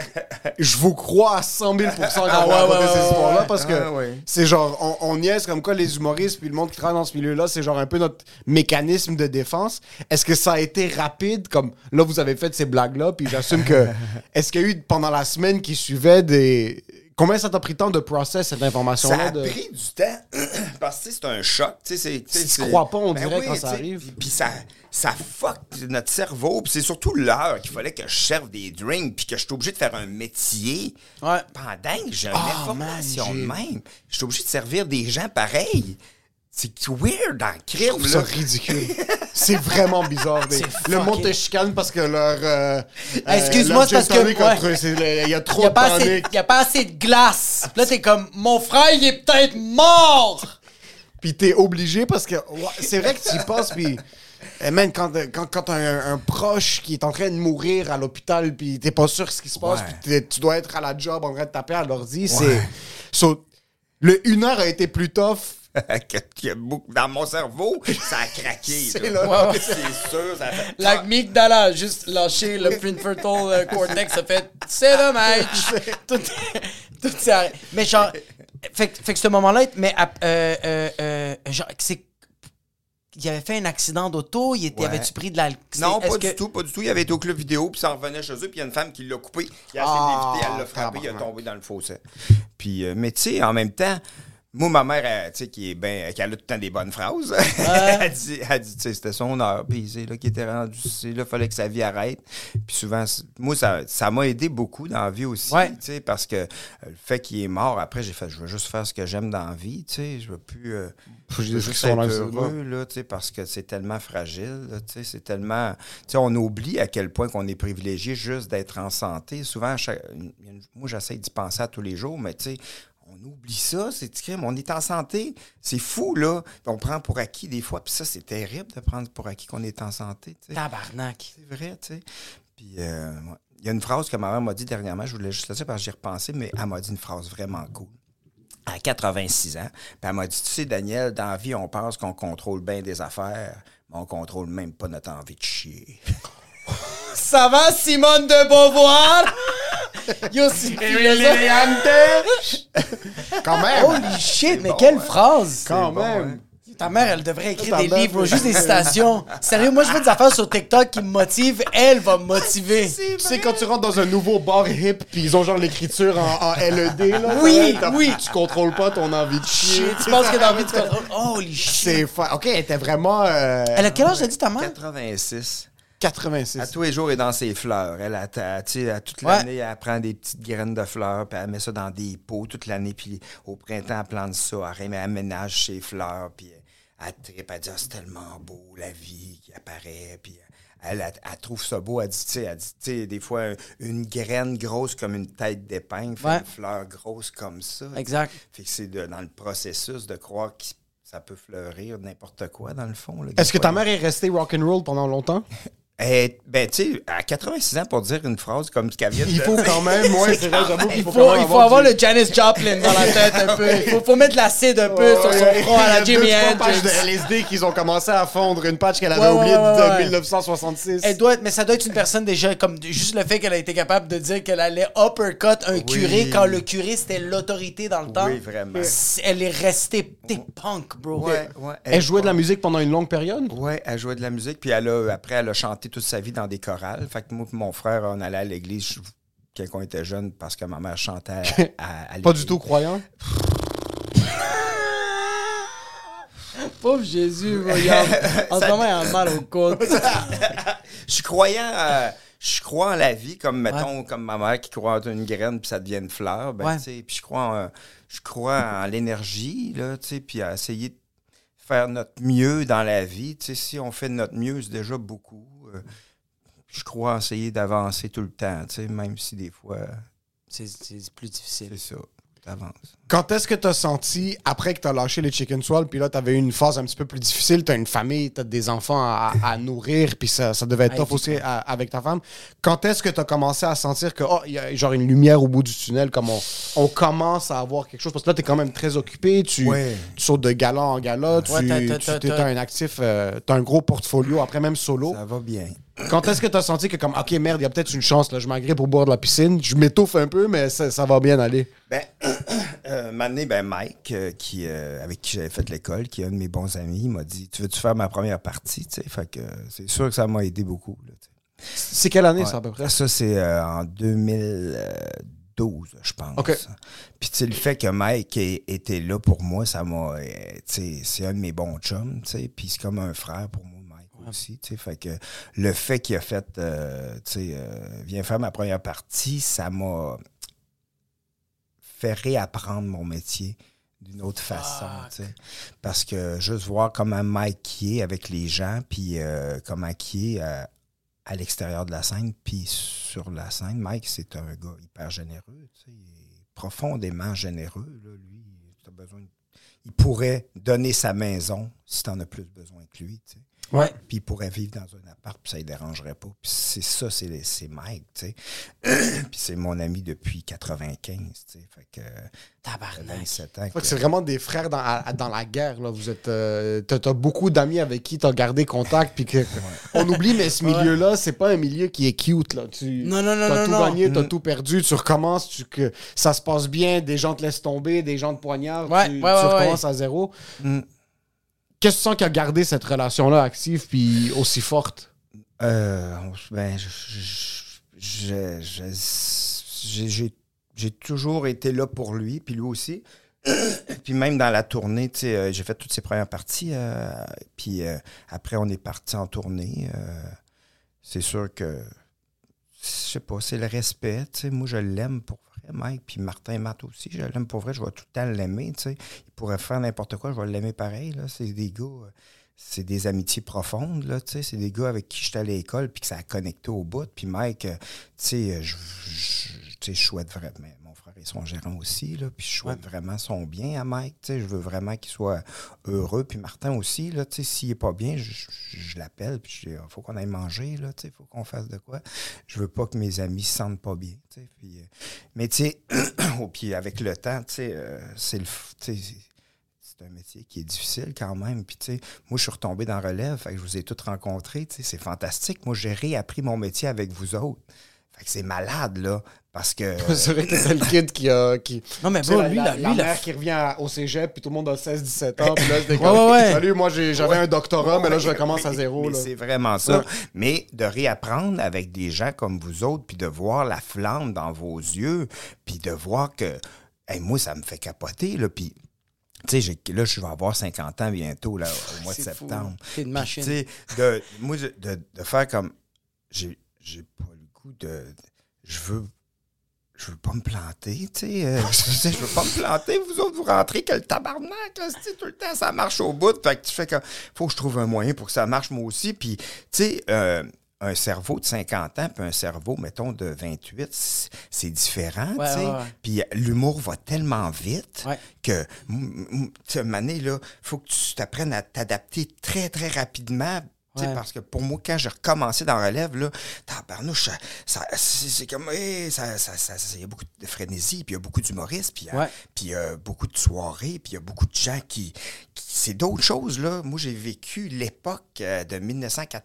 je vous crois à 100 000 quand Ah ouais, ouais, ces histoires-là ouais. parce que Ah ouais. c'est genre, on, on niaise comme quoi les humoristes puis le monde qui travaille dans ce milieu-là, c'est genre un peu notre mécanisme de défense. Est-ce que ça a été rapide? Comme là vous avez fait ces blagues-là puis j'assume que est-ce qu'il y a eu pendant la semaine qui suivait des combien ça t'a pris de temps de process cette Ça information-là a de... pris du temps parce que c'est un choc. Tu sais, tu crois pas, on Ben dirait, oui, quand ça arrive. Puis, ça, ça fuck notre cerveau. Puis c'est surtout l'heure qu'il fallait que je serve des drinks puis que je suis obligé de faire un métier Ouais. pendant que j'ai une Ah, information de même. Je suis obligé de servir des gens pareils. C'est weird Je crime. là. ridicule. C'est vraiment bizarre. des- C'est Le monde te chicane parce que leur. euh, Excuse-moi, leur c'est parce que- ouais. c'est Il y a Il trop n'y a, de pas assez- tonic. y a pas assez de glace. Là, t'es comme, mon frère, il est peut-être mort. Puis t'es obligé parce que. c'est vrai que tu y passes, puis. eh, man, quand, quand, quand t'as un, un proche qui est en train de mourir à l'hôpital, puis t'es pas sûr de ce qui se passe, puis tu dois être à la job en train de taper à l'ordi, c'est. So, le une heure a été plus tough. Beaucoup- dans mon cerveau, ça a craqué. C'est là. là. C'est sûr, ça fait. L'amygdala a juste lâché le prefrontal cortex, a fait c'est dommage. tout, tout s'est arrêté. Mais genre, fait, que- fait que ce moment-là, mais euh, euh, euh, genre, c'est. Il avait fait un accident d'auto, il était, Ouais. avait-tu pris de l'alcool? Non, pas que- du tout, pas du tout. Il avait été au club vidéo, puis ça en revenait chez eux, puis il y a une femme qui l'a coupé. Il a essayé Ah, d'éviter, elle l'a frappé, il a tombé dans le fossé. Puis, euh, mais tu sais, en même temps, moi, ma mère, tu sais, qui est ben, qui a tout le temps des bonnes phrases, elle dit, elle dit, tu sais, c'était son heure, puis c'est là qu'il était rendu, c'est là, fallait que sa vie arrête. Puis souvent, moi, ça ça m'a aidé beaucoup dans la vie aussi, Ouais. tu sais, parce que euh, le fait qu'il est mort, après, j'ai fait, je veux juste faire ce que j'aime dans la vie, tu sais, je veux plus... euh, je veux juste être heureux, là, tu sais, parce que c'est tellement fragile, tu sais, c'est tellement... Tu sais, on oublie à quel point qu'on est privilégié juste d'être en santé. Souvent, chaque- moi, j'essaie d'y penser à tous les jours, mais tu sais, oublie ça, c'est du crime. On est en santé, c'est fou, là. On prend pour acquis des fois, puis ça, c'est terrible de prendre pour acquis qu'on est en santé, tu sais. Tabarnak. C'est vrai, tu sais. Puis, euh, ouais. il y a une phrase que ma mère m'a dit dernièrement, je voulais juste le dire parce que j'y ai repensé, mais elle m'a dit une phrase vraiment cool. À 86 ans, puis elle m'a dit Tu sais, Daniel, dans la vie, on pense qu'on contrôle bien des affaires, mais on contrôle même pas notre envie de chier. Ça va, Simone de Beauvoir? Yo, si Quand même. Holy shit, mais quelle phrase! Quand bon, même. Ta mère, elle devrait écrire des livres, juste des citations. Sérieux, moi, je fais des affaires sur TikTok qui me motivent. Elle va me motiver. Tu sais, quand tu rentres dans un nouveau bar hip, puis ils ont genre l'écriture en, en LED, là. Oui, t'as- oui. Tu contrôles pas ton envie de chier. Shit, tu penses que dans la vie, tu contrôles. Holy shit. C'est fa- OK, elle était vraiment. euh, Elle a quel âge, t'as dit ta mère? 86. 86. À tous les jours, elle est dans ses fleurs. Elle, a, ta- tu sais, à toute Ouais. l'année, elle prend des petites graines de fleurs, puis elle met ça dans des pots toute l'année. Puis au printemps, elle plante ça. Elle aménage ses fleurs, puis elle tripe. Elle dit Ah, c'est tellement beau, la vie qui apparaît. Puis elle, elle, elle trouve ça beau. Elle dit, tu sais, elle dit, tu sais, des fois, une graine grosse comme une tête d'épingle fait Ouais. une fleur grosse comme ça. Exact. Fait que c'est de- dans le processus de croire que ça peut fleurir n'importe quoi, dans le fond. Est-ce que ta mère est restée rock'n'roll pendant longtemps? Eh, ben, tu sais, à 86 ans, pour dire une phrase comme ce qu'elle vient de Il faut quand même, ouais, c'est vrai, j'avoue qu'il Il faut, faut, quand même il faut avoir du- le Janis Joplin dans la tête un peu. Il faut, faut mettre l'acide un peu sur son front à la il y a Jimi deux, trois patchs Hendrix. de LSD qu'ils ont commencé à fondre, une patch qu'elle avait Ouais, ouais, oubliée ouais, de ouais. 1966. Elle doit être, mais ça doit être une personne déjà comme juste le fait qu'elle a été capable de dire qu'elle allait uppercut un curé quand le curé c'était l'autorité dans le temps. Oui, vraiment. Elle est restée t'es punk, bro. Ouais, ouais. Elle jouait de la musique pendant une longue période? Ouais, elle jouait de la musique, puis elle a, après, elle a chanté toute sa vie dans des chorales. Fait que moi et mon frère, on allait à l'église quand on était jeunes parce que ma mère chantait à, à- à Pas du tout croyant? Pauvre Jésus, regarde. En ce moment, il a mal au côte. Je suis croyant, euh, je crois en la vie, comme mettons, comme ma mère qui croit en une graine puis ça devient une fleur. Ben, Ouais. tu sais, puis je crois, en, je crois en l'énergie, là, tu sais, puis à essayer de faire notre mieux dans la vie. Tu sais, si on fait de notre mieux, c'est déjà beaucoup. Je crois essayer d'avancer tout le temps, tu sais, même si des fois, C'est c'est plus difficile. c'est ça, t'avances. Quand est-ce que t'as senti, après que t'as lâché les chicken swallows, puis là, t'avais eu une phase un petit peu plus difficile, t'as une famille, t'as des enfants à, à nourrir, puis ça, ça devait être À tough aussi à- avec ta femme. Quand est-ce que t'as commencé à sentir que, oh, il y a genre une lumière au bout du tunnel, comme on, on commence à avoir quelque chose? Parce que là, t'es quand même très occupé, tu, Ouais. tu sautes de gala en gala, tu, t'as- un actif, euh, t'as un gros portfolio, après même solo. Ça va bien. Quand est-ce que t'as senti que, comme, ok, merde, il y a peut-être une chance, là, je m'agrippe pour boire de la piscine, je m'étouffe un peu, mais ça, ça va bien aller? Ben, euh, donné, ben Mike, euh, qui, euh, avec qui j'avais fait l'école, qui est un de mes bons amis, m'a dit Tu veux-tu faire ma première partie tu sais? Fait que euh, c'est sûr que ça m'a aidé beaucoup. là, tu. C'est quelle année, Ouais. ça, à peu près? Ça, c'est euh, en 2012, je pense. OK. Puis, tu sais, le fait que Mike ait- était là pour moi, ça m'a. tu sais, c'est un de mes bons chums, tu sais. Puis, c'est comme un frère pour moi, aussi, tu sais. Fait que le fait qu'il a fait, euh, tu sais, euh, viens faire ma première partie, ça m'a fait réapprendre mon métier d'une autre façon, tu sais. Parce que juste voir comment Mike y est avec les gens, puis euh, comment il est euh, à l'extérieur de la scène, puis sur la scène, Mike, c'est un gars hyper généreux, tu sais, il est profondément généreux, là, lui. Besoin de- Il pourrait donner sa maison si t'en as plus besoin que lui, tu sais. Ouais. Puis il pourrait vivre dans un appart, puis ça ne dérangerait pas. Puis c'est ça, c'est, c'est Mike, tu sais. puis c'est mon ami depuis 95, tu sais. Fait que... Tabarnak. 27 ans. Fait que c'est vraiment des frères dans, à- dans la guerre. Là. Vous êtes, euh, t'as, t'as beaucoup d'amis avec qui t'as gardé contact. Puis que, on oublie, mais ce milieu-là, c'est pas un milieu qui est cute. Là. Tu, Non, non, non, t'as non, tout non. gagné, t'as Mm. tout perdu, tu recommences, tu, que ça se passe bien, des gens te laissent tomber, des gens te poignardent, Ouais, tu, ouais, tu ouais, recommences à zéro. Mm. Qu'est-ce que tu sens qui a gardé cette relation-là active puis aussi forte? Euh, ben, j'ai- toujours été là pour lui, puis lui aussi. puis même dans la tournée, euh, j'ai fait toutes ses premières parties. euh, puis euh, après, on est parti en tournée. c'est sûr que, je sais pas, c'est le respect. Moi, je l'aime pour vrai, Mike. Puis Martin Matt aussi, je l'aime pour vrai. Je vais tout le temps l'aimer. Il pourrait faire n'importe quoi, je vais l'aimer pareil. là. C'est des gars. euh, c'est des amitiés profondes, là. C'est des gars avec qui j'étais à l'école, puis que ça a connecté au bout. Puis Mike, euh, tu sais, euh, je, je, je vraiment... Son gérant aussi, là, puis je souhaite vraiment son bien à Mike, tu sais. Je veux vraiment qu'il soit heureux. Puis Martin aussi, là, tu sais, s'il est pas bien, je, je- je l'appelle, puis je dis, il faut qu'on aille manger, là, tu sais, il faut qu'on fasse de quoi. Je veux pas que mes amis se sentent pas bien, tu sais. Puis, euh, mais tu sais, oh, puis avec le temps, tu sais, euh, c'est le... f- tu sais, c'est- c'est un métier qui est difficile quand même. Puis, tu sais, moi, je suis retombé dans relève. Fait que je vous ai tous rencontrés. Tu sais, c'est fantastique. Moi, j'ai réappris mon métier avec vous autres. Fait que c'est malade, là. Parce que. c'est vrai que t'es le kid qui a. Qui... Non, mais bro, la, lui, la- là, lui, la là, mère qui revient au cégep, puis tout le monde a 16-17 ans, puis là, c'est Ouais, comme, ouais, ouais. Salut, moi, j'avais un doctorat, mais là, je recommence à zéro. C'est vraiment ça. Ouais. Mais de réapprendre avec des gens comme vous autres, puis de voir la flamme dans vos yeux, puis de voir que. hey, moi, ça me fait capoter, là. Puis. Tu sais, là, je vais avoir 50 ans bientôt, là, au mois de C'est fou, septembre. T'es une machine. Tu sais, de, moi, de, de- de faire comme. J'ai j'ai pas le goût de. Je veux. Je veux pas me planter, tu sais. euh, je, veux dire, je veux pas me planter. Vous autres, vous rentrez que le tabarnak, là, tout le temps, ça marche au bout. Fait que tu fais que. Faut que je trouve un moyen pour que ça marche moi aussi. Puis, tu sais, euh, un cerveau de 50 ans, puis un cerveau, mettons, de 28, c'est- différent, Ouais, tu sais. ouais, ouais. Puis l'humour va tellement vite que, tu sais, là, faut que tu t'apprennes à t'adapter très, très rapidement Ouais. Parce que pour moi, quand j'ai recommencé dans Relève, là, tabarnouche, ça, c'est comme. hey, ça, ça, il y a beaucoup de frénésie, puis il y a beaucoup d'humoristes, puis Ouais. il y a beaucoup de soirées, puis il y a beaucoup de gens qui. qui- c'est d'autres choses, là. Moi, j'ai vécu l'époque euh, de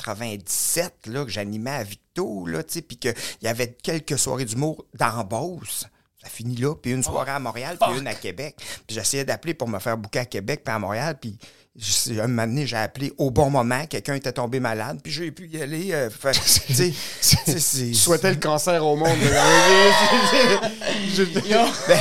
1997, là, que j'animais à Victo, là, tu sais, puis qu'il y avait quelques soirées d'humour dans Beauce. Ça finit là, puis une soirée à Montréal, puis une à Québec. Puis j'essayais d'appeler pour me faire bouquer à Québec, puis à Montréal, puis un moment donné, j'ai appelé au bon moment, quelqu'un était tombé malade, puis j'ai pu y aller. euh, fait- tu sais, c'est- c'est- Je souhaitais le cancer au monde. là.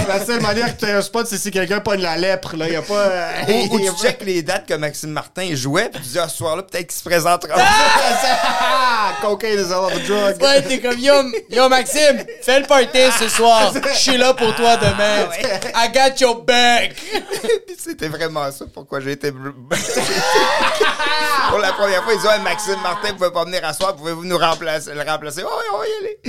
La seule manière que tu aies un spot, c'est si quelqu'un pogne la lèpre. Il n'y a pas. euh, Ou, ou y a tu checkes les dates que Maxime Martin jouait, puis tu dis, ah, ce soir-là, peut-être qu'il se présentera. Ah, cocaine is a lot of drug. Ouais, t'es comme yo, yo Maxime, fais le party ce soir. Je suis là pour toi demain. I got your back. C'était vraiment ça pourquoi j'ai été. Pour la première fois, ils ont dit, Maxime Martin, vous pouvez pas venir à soir, pouvez-vous nous remplacer, le remplacer? Oh, oui, on va y aller.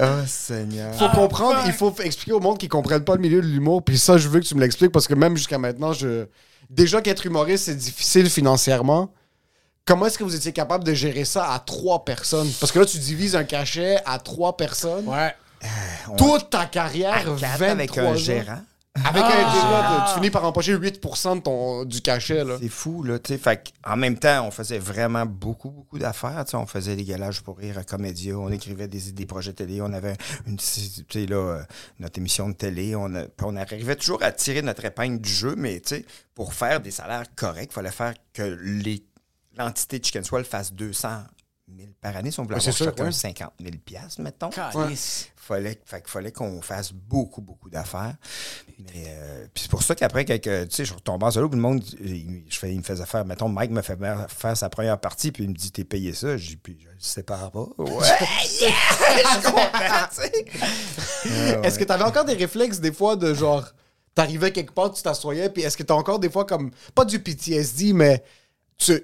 Oh, Seigneur. faut comprendre, il faut expliquer au monde qui comprennent pas le milieu de l'humour. Puis ça, je veux que tu me l'expliques parce que même jusqu'à maintenant, je déjà qu'être humoriste, c'est difficile financièrement. Comment est-ce que vous étiez capable de gérer ça à trois personnes? Parce que là, tu divises un cachet à trois personnes. Ouais. Toute ta À carrière, quatre 23 avec un ans. gérant. Avec un gérant, tu finis par empocher 8% de ton, du cachet. Là. C'est fou, là, tu sais. Fait en même temps, on faisait vraiment beaucoup, beaucoup d'affaires. On faisait des galages pour rire à Comédia, on écrivait des, des projets télé, on avait une, là, euh, notre émission de télé. On, a- on arrivait toujours à tirer notre épingle du jeu, mais tu sais, pour faire des salaires corrects, il fallait faire que les- l'entité de Chicken Swell fasse 200 000 par année. Si on voulait Ouais, avoir chacun ouais. 50 000 piastres, mettons. Calice. Fallait, fait qu'il fallait qu'on fasse beaucoup, beaucoup d'affaires. Mais euh, puis c'est pour ça qu'après, tu sais, je retombais en solo, puis le monde, il, je fais, il me faisait faire, mettons, Mike me fait faire sa première partie, puis il me dit, t'es payé ça? J'ai dit, puis je le sépare pas. Ouais, yeah! je tu sais. Ah, Est-ce que tu avais encore des réflexes des fois de genre, t'arrivais quelque part, tu t'assoyais, puis est-ce que t'as encore des fois comme, pas du PTSD, mais tu,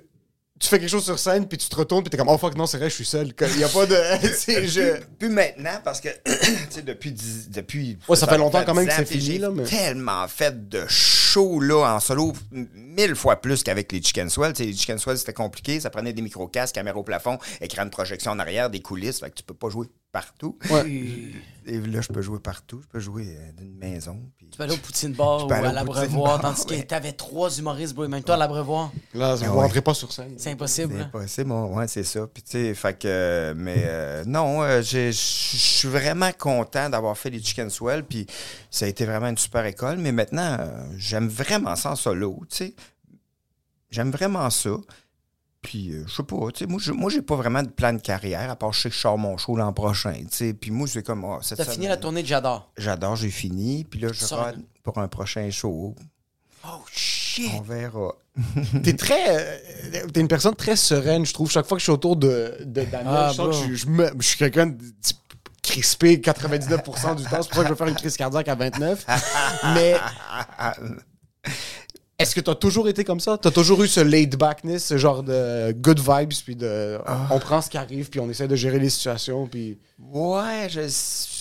tu fais quelque chose sur scène, puis tu te retournes, puis t'es comme, oh fuck, non, c'est vrai, je suis seul. Il y a pas de. je... Plus, plus maintenant, parce que, tu sais, depuis, dix- depuis. Ouais, ça fait longtemps quand même que 10 ans, c'est fini, là, mais- tellement fait de shows, là, en solo, mille fois plus qu'avec les Chicken Swell. Tu sais, les Chicken Swell, c'était compliqué. Ça prenait des micro-casques, caméra au plafond, écran de projection en arrière, des coulisses. Fait que tu peux pas jouer partout. Et là, je peux jouer partout. Je peux jouer euh, d'une maison. puis- Tu peux aller au Poutine Bar ou à Bar, tandis que t'avais trois humoristes, même toi à l'Abreuvoir. Là, vous Ah ouais. rentrez pas sur scène. C'est impossible. C'est là. possible, ouais, c'est ça. Puis, tu sais, fait que, euh, mais euh, non, je suis vraiment content d'avoir fait les Chicken Swell. Puis, ça a été vraiment une super école. Mais maintenant, j'aime vraiment ça en solo, tu sais. J'aime vraiment ça. Puis, euh, je sais pas, tu sais, moi, je- moi, j'ai pas vraiment de plan de carrière, à part je sais que je sors mon show l'an prochain, tu sais. Puis, moi, c'est comme, ah, cette T'as fini la tournée de J'adore. J'adore, j'ai fini. Puis là, je Sors- pour un prochain show. Oh shit! On verra. T'es très. euh, T'es une personne très sereine, je trouve. Chaque fois que je suis autour de, de Daniel, Ah, je sens que je, je me- je suis quelqu'un de de crispé 99% du temps. C'est pour ça que je vais faire une crise cardiaque à 29. Mais est-ce que t'as toujours été comme ça? T'as toujours eu ce laid-backness, ce genre de good vibes, puis de. On prend ce qui arrive, puis on essaie de gérer les situations, puis. Ouais, je je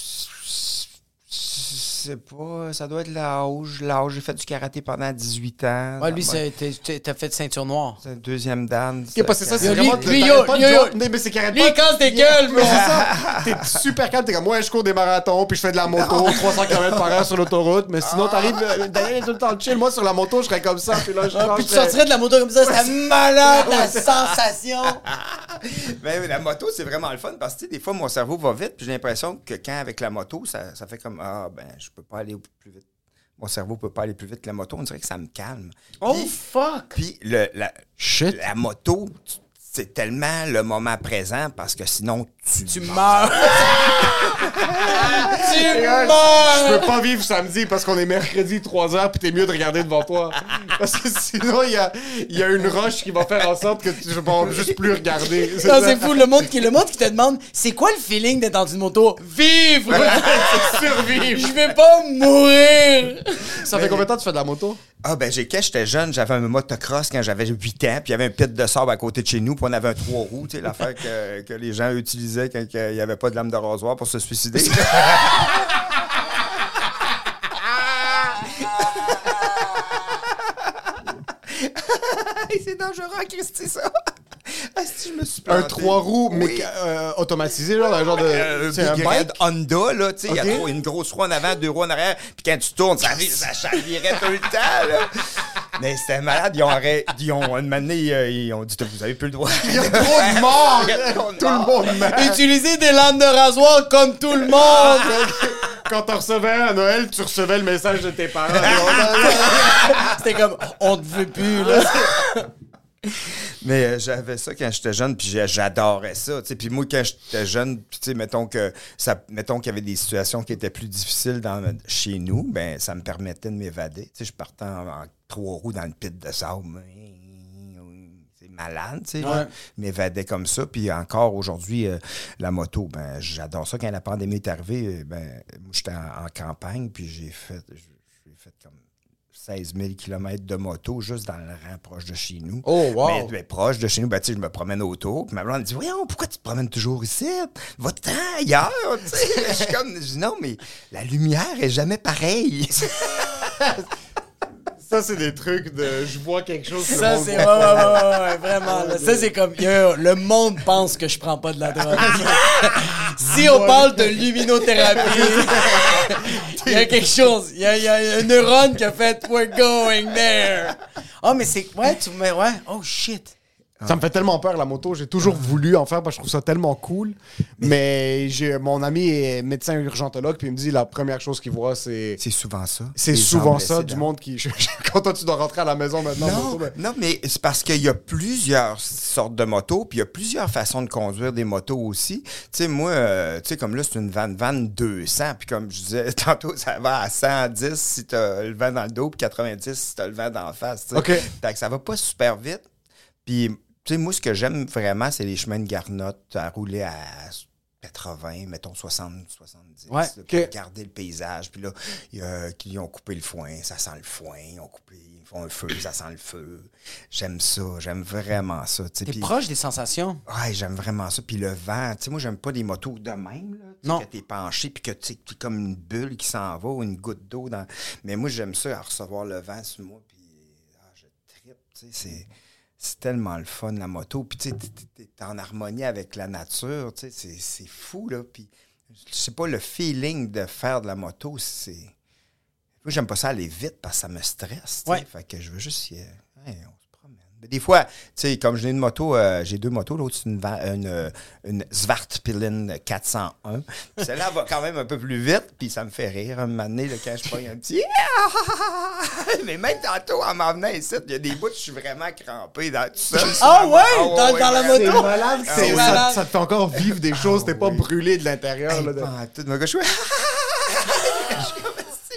sais pas, ça doit être l'âge. L'âge, j'ai fait du karaté pendant 18 ans. Ouais, lui, c'est- t'es- t'es- t'as fait de ceinture noire. C'est le deuxième dan. Ok, parce que ça, c'est vraiment. lui, yo, yo, mais- c'est qu'arrête Lui, il des gueules, bro! Mais c'est ça. T'es super calme. T'es comme, moi, je cours des marathons, puis je fais de la moto, 300 km par heure sur l'autoroute. Mais sinon, t'arrives. euh, Daniel est tout le temps chill. Moi, sur la moto, je serais comme ça. Puis là, je Ah, puis tu sortirais de la moto comme ça, c'était malade, la c'est- sensation! Mais la moto, c'est vraiment le fun parce que des fois, mon cerveau va vite, puis j'ai l'impression que quand avec la moto, ça, ça fait comme Ah, ben, je peux pas aller plus vite. Mon cerveau peut pas aller plus vite que la moto. On dirait que ça me calme. Oh Puis- fuck! Puis le, la, Shit. la moto, tu- c'est tellement le moment présent parce que sinon, tu, Tu meurs! tu Je meurs! peux pas vivre samedi parce qu'on est mercredi 3h puis t'es mieux de regarder devant toi. Parce que sinon, il y a, il y a une roche qui va faire en sorte que tu ne vas juste plus regarder. Non, c'est fou, le monde, qui, le monde qui te demande c'est quoi le feeling d'être dans une moto? Vivre! Survivre. Je vais pas mourir! Ça fait combien de temps que tu fais de la moto? Ah ben j'ai quand j'étais jeune, j'avais un motocross quand j'avais 8 ans, puis il y avait un pit de sable à côté de chez nous, puis on avait un trois roues, tu sais, l'affaire que, que les gens utilisaient quand il n'y avait pas de lame de rasoir pour se suicider. c'est dangereux, Christy, ça. Ah, si, je me suis Un trois roues, mais Oui. euh, automatisé, genre, un genre de. Euh, c'est un bike? Honda, là, tu sais, il y a une grosse roue en avant, deux roues en arrière, puis quand tu tournes, ça, ça chavirait tout le temps, là. Mais c'était malade, ils ont, ils ont, une année, euh, ils ont dit, vous avez plus le droit. Il y a trop de morts! Tout le monde meurt. Utilisez des lames de rasoir comme tout le monde! Quand t'en recevais un à Noël, tu recevais le message de tes parents. C'était comme, on te veut plus, là. Mais euh, j'avais ça quand j'étais jeune, puis j'adorais ça. tu sais. Puis moi, quand j'étais jeune, puis tu sais, mettons que ça, mettons qu'il y avait des situations qui étaient plus difficiles dans, chez nous, ben ça me permettait de m'évader. Tu sais, je partais en, en trois roues dans le pit de sable. C'est malade, tu sais. Ouais. Je m'évadais comme ça. Puis encore aujourd'hui, euh, la moto, ben j'adore ça. Quand la pandémie est arrivée, euh, ben moi, j'étais en, en campagne, puis j'ai fait, 16 000 km de moto juste dans le rang proche de chez nous. Oh, wow. Mais, mais proche de chez nous, ben, je me promène autour. Puis ma blonde dit Voyons, pourquoi tu te promènes toujours ici? Va-t'en ailleurs. je suis comme je dis, Non, mais la lumière est jamais pareille. Ça, c'est des trucs de. Je vois quelque chose. que Ça, c'est. Ouais, ouais, ouais, vraiment. là. Ça, c'est comme. yo, le monde pense que je prends pas de la drogue. si on parle de luminothérapie, il y a quelque chose. Il y a, il y a un neurone qui a fait We're going there. Oh, mais c'est. Ouais, tu mets. Ouais. Oh, shit. Ça me fait tellement peur la moto. J'ai toujours voulu en faire parce que je trouve ça tellement cool. Mais j'ai mon ami est médecin urgentologue puis il me dit la première chose qu'il voit c'est C'est souvent ça. c'est Les souvent gens ça blessés du dans- monde qui quand toi tu dois rentrer à la maison maintenant. en Non, moto, ben- non, mais c'est parce qu'il y a plusieurs sortes de motos, puis il y a plusieurs façons de conduire des motos aussi. Tu sais, moi, euh, tu sais, comme là, c'est une van, van 200, puis comme je disais tantôt, ça va à 110 si t'as le vent dans le dos, puis 90 si t'as le vent dans la face. tu sais. OK. Fait que ça va pas super vite. Puis, tu sais, moi, ce que j'aime vraiment, c'est les chemins de garnotte à rouler à 80, mettons 60, 70. Ouais, là. Regarder le paysage. Puis là, il y a qui ont coupé le foin, ça sent le foin. Ils ont coupé, ils font un feu, ça sent le feu. J'aime ça, j'aime vraiment ça. T'es Puis- proche des sensations? Ouais, j'aime vraiment ça. Puis le vent, tu sais, moi, j'aime pas des motos de même, là. Non. Que t'es penché, puis que tu sais, t'es comme une bulle qui s'en va ou une goutte d'eau. dans... Mais moi, j'aime ça, à recevoir le vent sur moi, puis ah, je trippe, tu sais, c'est... C'est tellement le fun, la moto. Puis, tu t'es en harmonie avec la nature, tu sais, c'est- c'est fou, là. Puis, je sais pas, le feeling de faire de la moto, c'est... Moi, j'aime pas ça aller vite parce que ça me stresse. Ouais. Fait que je veux juste... y- ouais, on des fois, tu sais, comme j'ai une moto, euh, j'ai deux motos. L'autre, c'est une, une, euh, une Svartpillen 401. Puis Celle-là va quand même un peu plus vite, puis ça me fait rire. Un moment donné, là, quand je pogne un petit... Mais même tantôt, en m'en venant ici, il y a des bouts, je suis vraiment crampé dans tout ça. Ah ouais? Dans- dans la C'est moto? malade, Ah c'est- ça, malade. ça te fait encore vivre des choses, t'es pas brûlé de l'intérieur. Hey, là, de- tout, mon gars, je suis...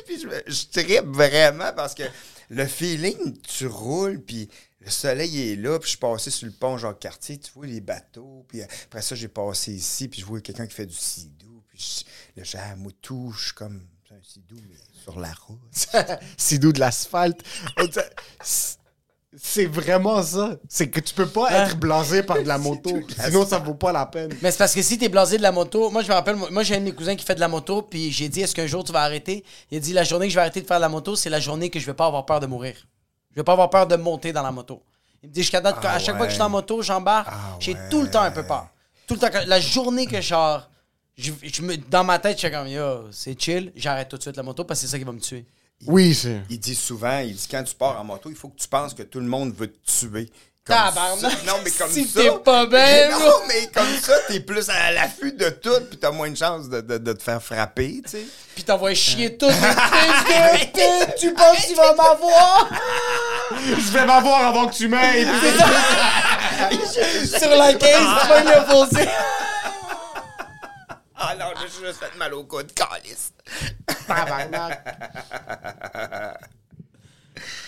puis je, me- je trippe vraiment parce que le feeling, tu roules, puis le soleil est là, puis je suis passé sur le pont Jacques-Cartier, tu vois les bateaux, puis après ça, j'ai passé ici, puis je vois quelqu'un qui fait du sidou, puis je- le j'ai à Moutou, je suis comme c'est un sidou, mais sur la route. c'est doux de l'asphalte. C'est- C'est vraiment ça. C'est que tu peux pas Hein? être blasé par de la moto. Sinon, ça vaut pas la peine. Mais c'est parce que si t'es blasé de la moto, moi je me rappelle, moi j'ai un de mes cousins qui fait de la moto, puis j'ai dit est-ce qu'un jour tu vas arrêter? Il a dit la journée que je vais arrêter de faire de la moto, c'est la journée que je vais pas avoir peur de mourir. Je vais pas avoir peur de monter dans la moto. Il me dit jusqu'à date, Ah à chaque fois que je suis en moto, j'embarque, Ah j'ai ouais. tout le temps un peu peur. Tout le temps, la journée que genre, je, je me, dans ma tête, je suis comme yo, c'est chill, j'arrête tout de suite la moto parce que c'est ça qui va me tuer. Oui, c'est. Il dit souvent, il dit quand tu pars en moto, il faut que tu penses que tout le monde veut te tuer. Comme Tabarnak! ça. Non, mais comme Si ça. t'es pas bien, Non, mais comme ça, t'es plus à l'affût de tout, puis t'as moins de chances de, de- de te faire frapper, tu sais. Puis t'envoies chier tout, tu penses qu'il va m'avoir? Je vais m'avoir avant que tu m'aides. sur la caisse, tu vas le poser. Ah non, je suis juste fait mal au coude, calice. C'est-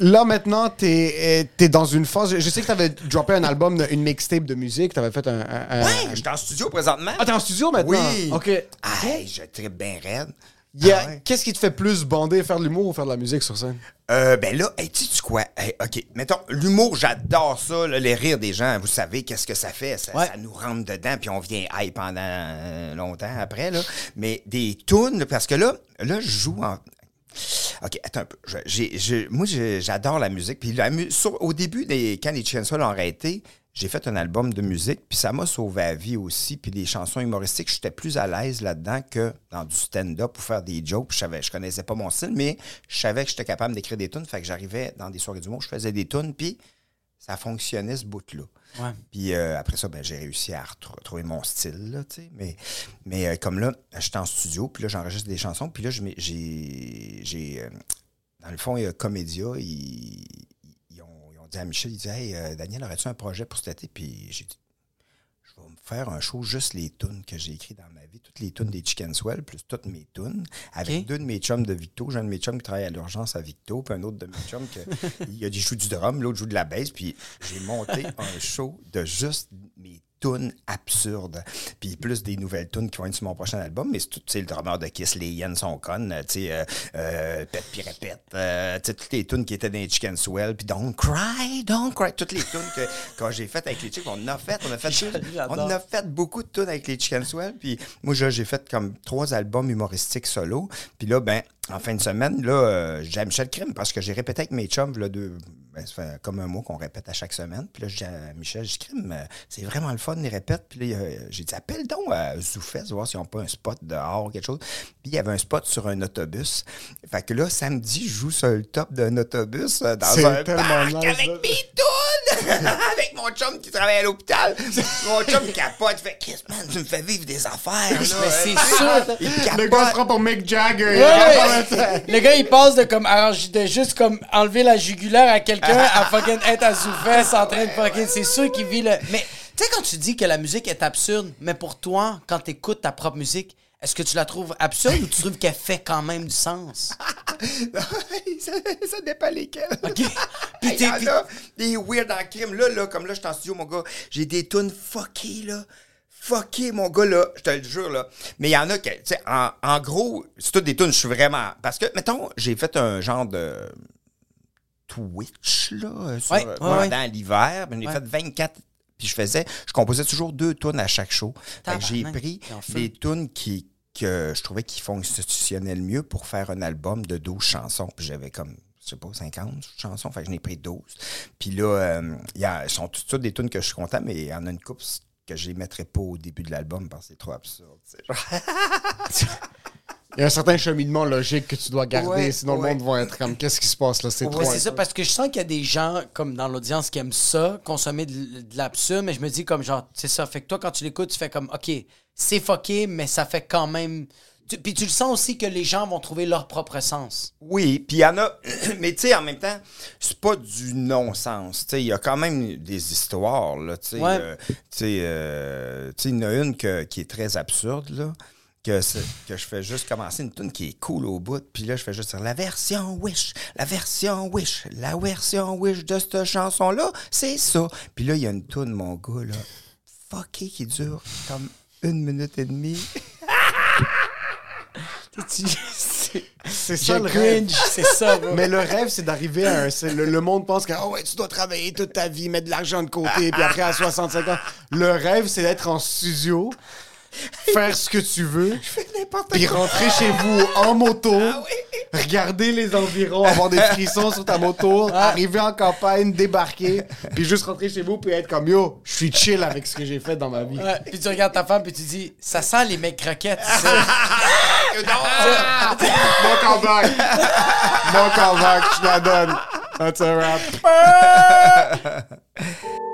Là, maintenant, t'es es dans une phase. Je- sais que t'avais droppé un album, une mixtape de musique. T'avais fait un. un- un- Ouais, je suis en studio présentement. Ah, t'es en studio maintenant? Oui. OK. Hey, je tripe bien raide. Il y a- Ah ouais. Qu'est-ce qui te fait plus bander, faire de l'humour ou faire de la musique sur scène? Euh, ben là, hey, tu sais quoi? Hey, OK, mettons, l'humour, j'adore ça, là, les rires des gens. Vous savez qu'est-ce que ça fait? Ça, Ouais. ça nous rentre dedans, puis on vient high pendant euh, longtemps après, là. Mais des tunes, parce que là, là, je joue en... OK, attends un peu. Moi, j'adore la musique. Puis au début, quand les Chainsaw l'ont arrêté, j'ai fait un album de musique, puis ça m'a sauvé la vie aussi. Puis des chansons humoristiques, j'étais plus à l'aise là-dedans que dans du stand-up pour faire des jokes. Je je connaissais pas mon style, mais je savais que j'étais capable d'écrire des tunes. Fait que j'arrivais dans des soirées du monde, je faisais des tunes, puis ça fonctionnait ce bout-là. Puis euh, après ça, ben, j'ai réussi à retrouver trouver mon style, là, tu sais. Mais, mais euh, comme là, j'étais en studio, puis là, j'enregistre des chansons, puis là, j'ai... euh, dans le fond, il y a Comédia, ils, ils ont, dit à Michel, ils disaient Hey, Daniel, aurais-tu un projet pour cet été? Puis j'ai dit faire un show juste les tunes que j'ai écrites dans ma vie, toutes les tunes des Chicken Swell, plus toutes mes tunes, avec deux de mes chums de Victo. J'ai un de mes chums qui travaille à l'urgence à Victo, puis un autre de mes chums qui il, a- joue du drum, l'autre joue de la bass, puis j'ai monté un show de juste mes tunes absurdes. Puis plus des nouvelles tunes qui vont être sur mon prochain album, mais c'est tout, tu sais, le drummer de Kiss, les hyènes sont connes, euh, tu sais, euh, Pète puis répète, tu sais, toutes les tunes qui étaient dans les Chicken Swell, puis Don't Cry, Don't Cry, toutes les tunes que quand j'ai faites avec les chicks, on en a fait, on a fait, on a fait beaucoup de tunes avec les Chicken Swell, puis moi, j'ai fait comme trois albums humoristiques solo, puis là, ben, en fin de semaine, là, euh, j'ai Michel Crime parce que j'ai répété avec mes chums, là, deux, ben, ça fait comme un mois qu'on répète à chaque semaine. Puis là, j'ai dit à Michel, dit, Crime, euh, c'est vraiment le fun, les répètes. Puis là, euh, j'ai dit, appelle donc à Zoufès, voir s'ils n'ont pas un spot dehors ou quelque chose. Puis il y avait un spot sur un autobus. Fait que là, samedi, je joue sur le top d'un autobus euh, dans un parc nice, avec mes! avec mon chum qui travaille à l'hôpital. mon chum capote, fait, Chris, man, tu me fais vivre des affaires. là. Mais c'est sûr. Il Le gars se prend pour Mick Jagger. Ouais, ouais. Le gars, il passe de comme arranger- de juste comme enlever la jugulaire à quelqu'un à fucking être à Zoufès en train de fucking. C'est sûr qu'il vit le. Mais tu sais, quand tu dis que la musique est absurde, mais pour toi, quand tu écoutes ta propre musique, est-ce que tu la trouves absurde ou tu trouves qu'elle fait quand même du sens? ça, ça dépend lesquels. OK? Puis t'es- des weird en crime. Là, là, comme là, je suis en studio, mon gars, j'ai des tunes fuckées, là. Fucké, mon gars, là, je te le jure, là. Mais il y en a que, tu sais, en, en gros, c'est toutes des tunes, je suis vraiment... Parce que, mettons, j'ai fait un genre de Twitch, là, euh, sur- Ouais, ouais, pendant ouais. l'hiver. J'en ai fait 24... Puis je faisais... Je composais toujours deux tunes à chaque show. J'ai pris des tunes qui que je trouvais qui fonctionnaient le mieux pour faire un album de 12 chansons. Puis j'avais comme, je sais pas, 50 chansons. Fait que j'en ai pris 12. Puis là, euh, il y a, sont toutes, toutes des tunes que je suis content, mais il y en a une couple que je les mettrais pas au début de l'album parce que c'est trop absurde. Il y a un certain cheminement logique que tu dois garder, Ouais, sinon ouais. le monde va être comme qu'est-ce qui se passe là, c'est Ouais, c'est ça, parce que je sens qu'il y a des gens, comme dans l'audience, qui aiment ça, consommer de, de l'absurde, mais je me dis comme genre, c'est ça. Fait que toi, quand tu l'écoutes, tu fais comme, OK, c'est fucké, mais ça fait quand même. Tu- puis tu le sens aussi que les gens vont trouver leur propre sens. Oui, puis il y en a, mais tu sais, en même temps, c'est pas du non-sens. Tu sais, il y a quand même des histoires, là. Tu sais, Ouais. euh, tu sais, euh, il y en a une que- qui est très absurde, là. Que, que je fais juste commencer une tune qui est cool au bout, puis là, je fais juste dire la version Wish, la version Wish, la version Wish de cette chanson-là, c'est ça. Puis là, il y a une tune, mon gars, là, fucké, qui dure comme une minute et demie. C'est ça le rêve. cringe, c'est ça, bro. Mais le rêve, c'est d'arriver à un. Le, le monde pense que oh ouais, tu dois travailler toute ta vie, mettre de l'argent de côté, puis après à 65 ans. Le rêve, c'est d'être en studio, faire ce que tu veux, puis rentrer chez vous en moto, regarder les environs, avoir des frissons sur ta moto, arriver en campagne, débarquer, puis juste rentrer chez vous, puis être comme yo, je suis chill avec ce que j'ai fait dans ma vie. Ouais, puis tu regardes ta femme, puis tu dis, ça sent les mecs croquettes, ça. Mon comeback! Mon comeback, je la donne. That's a wrap.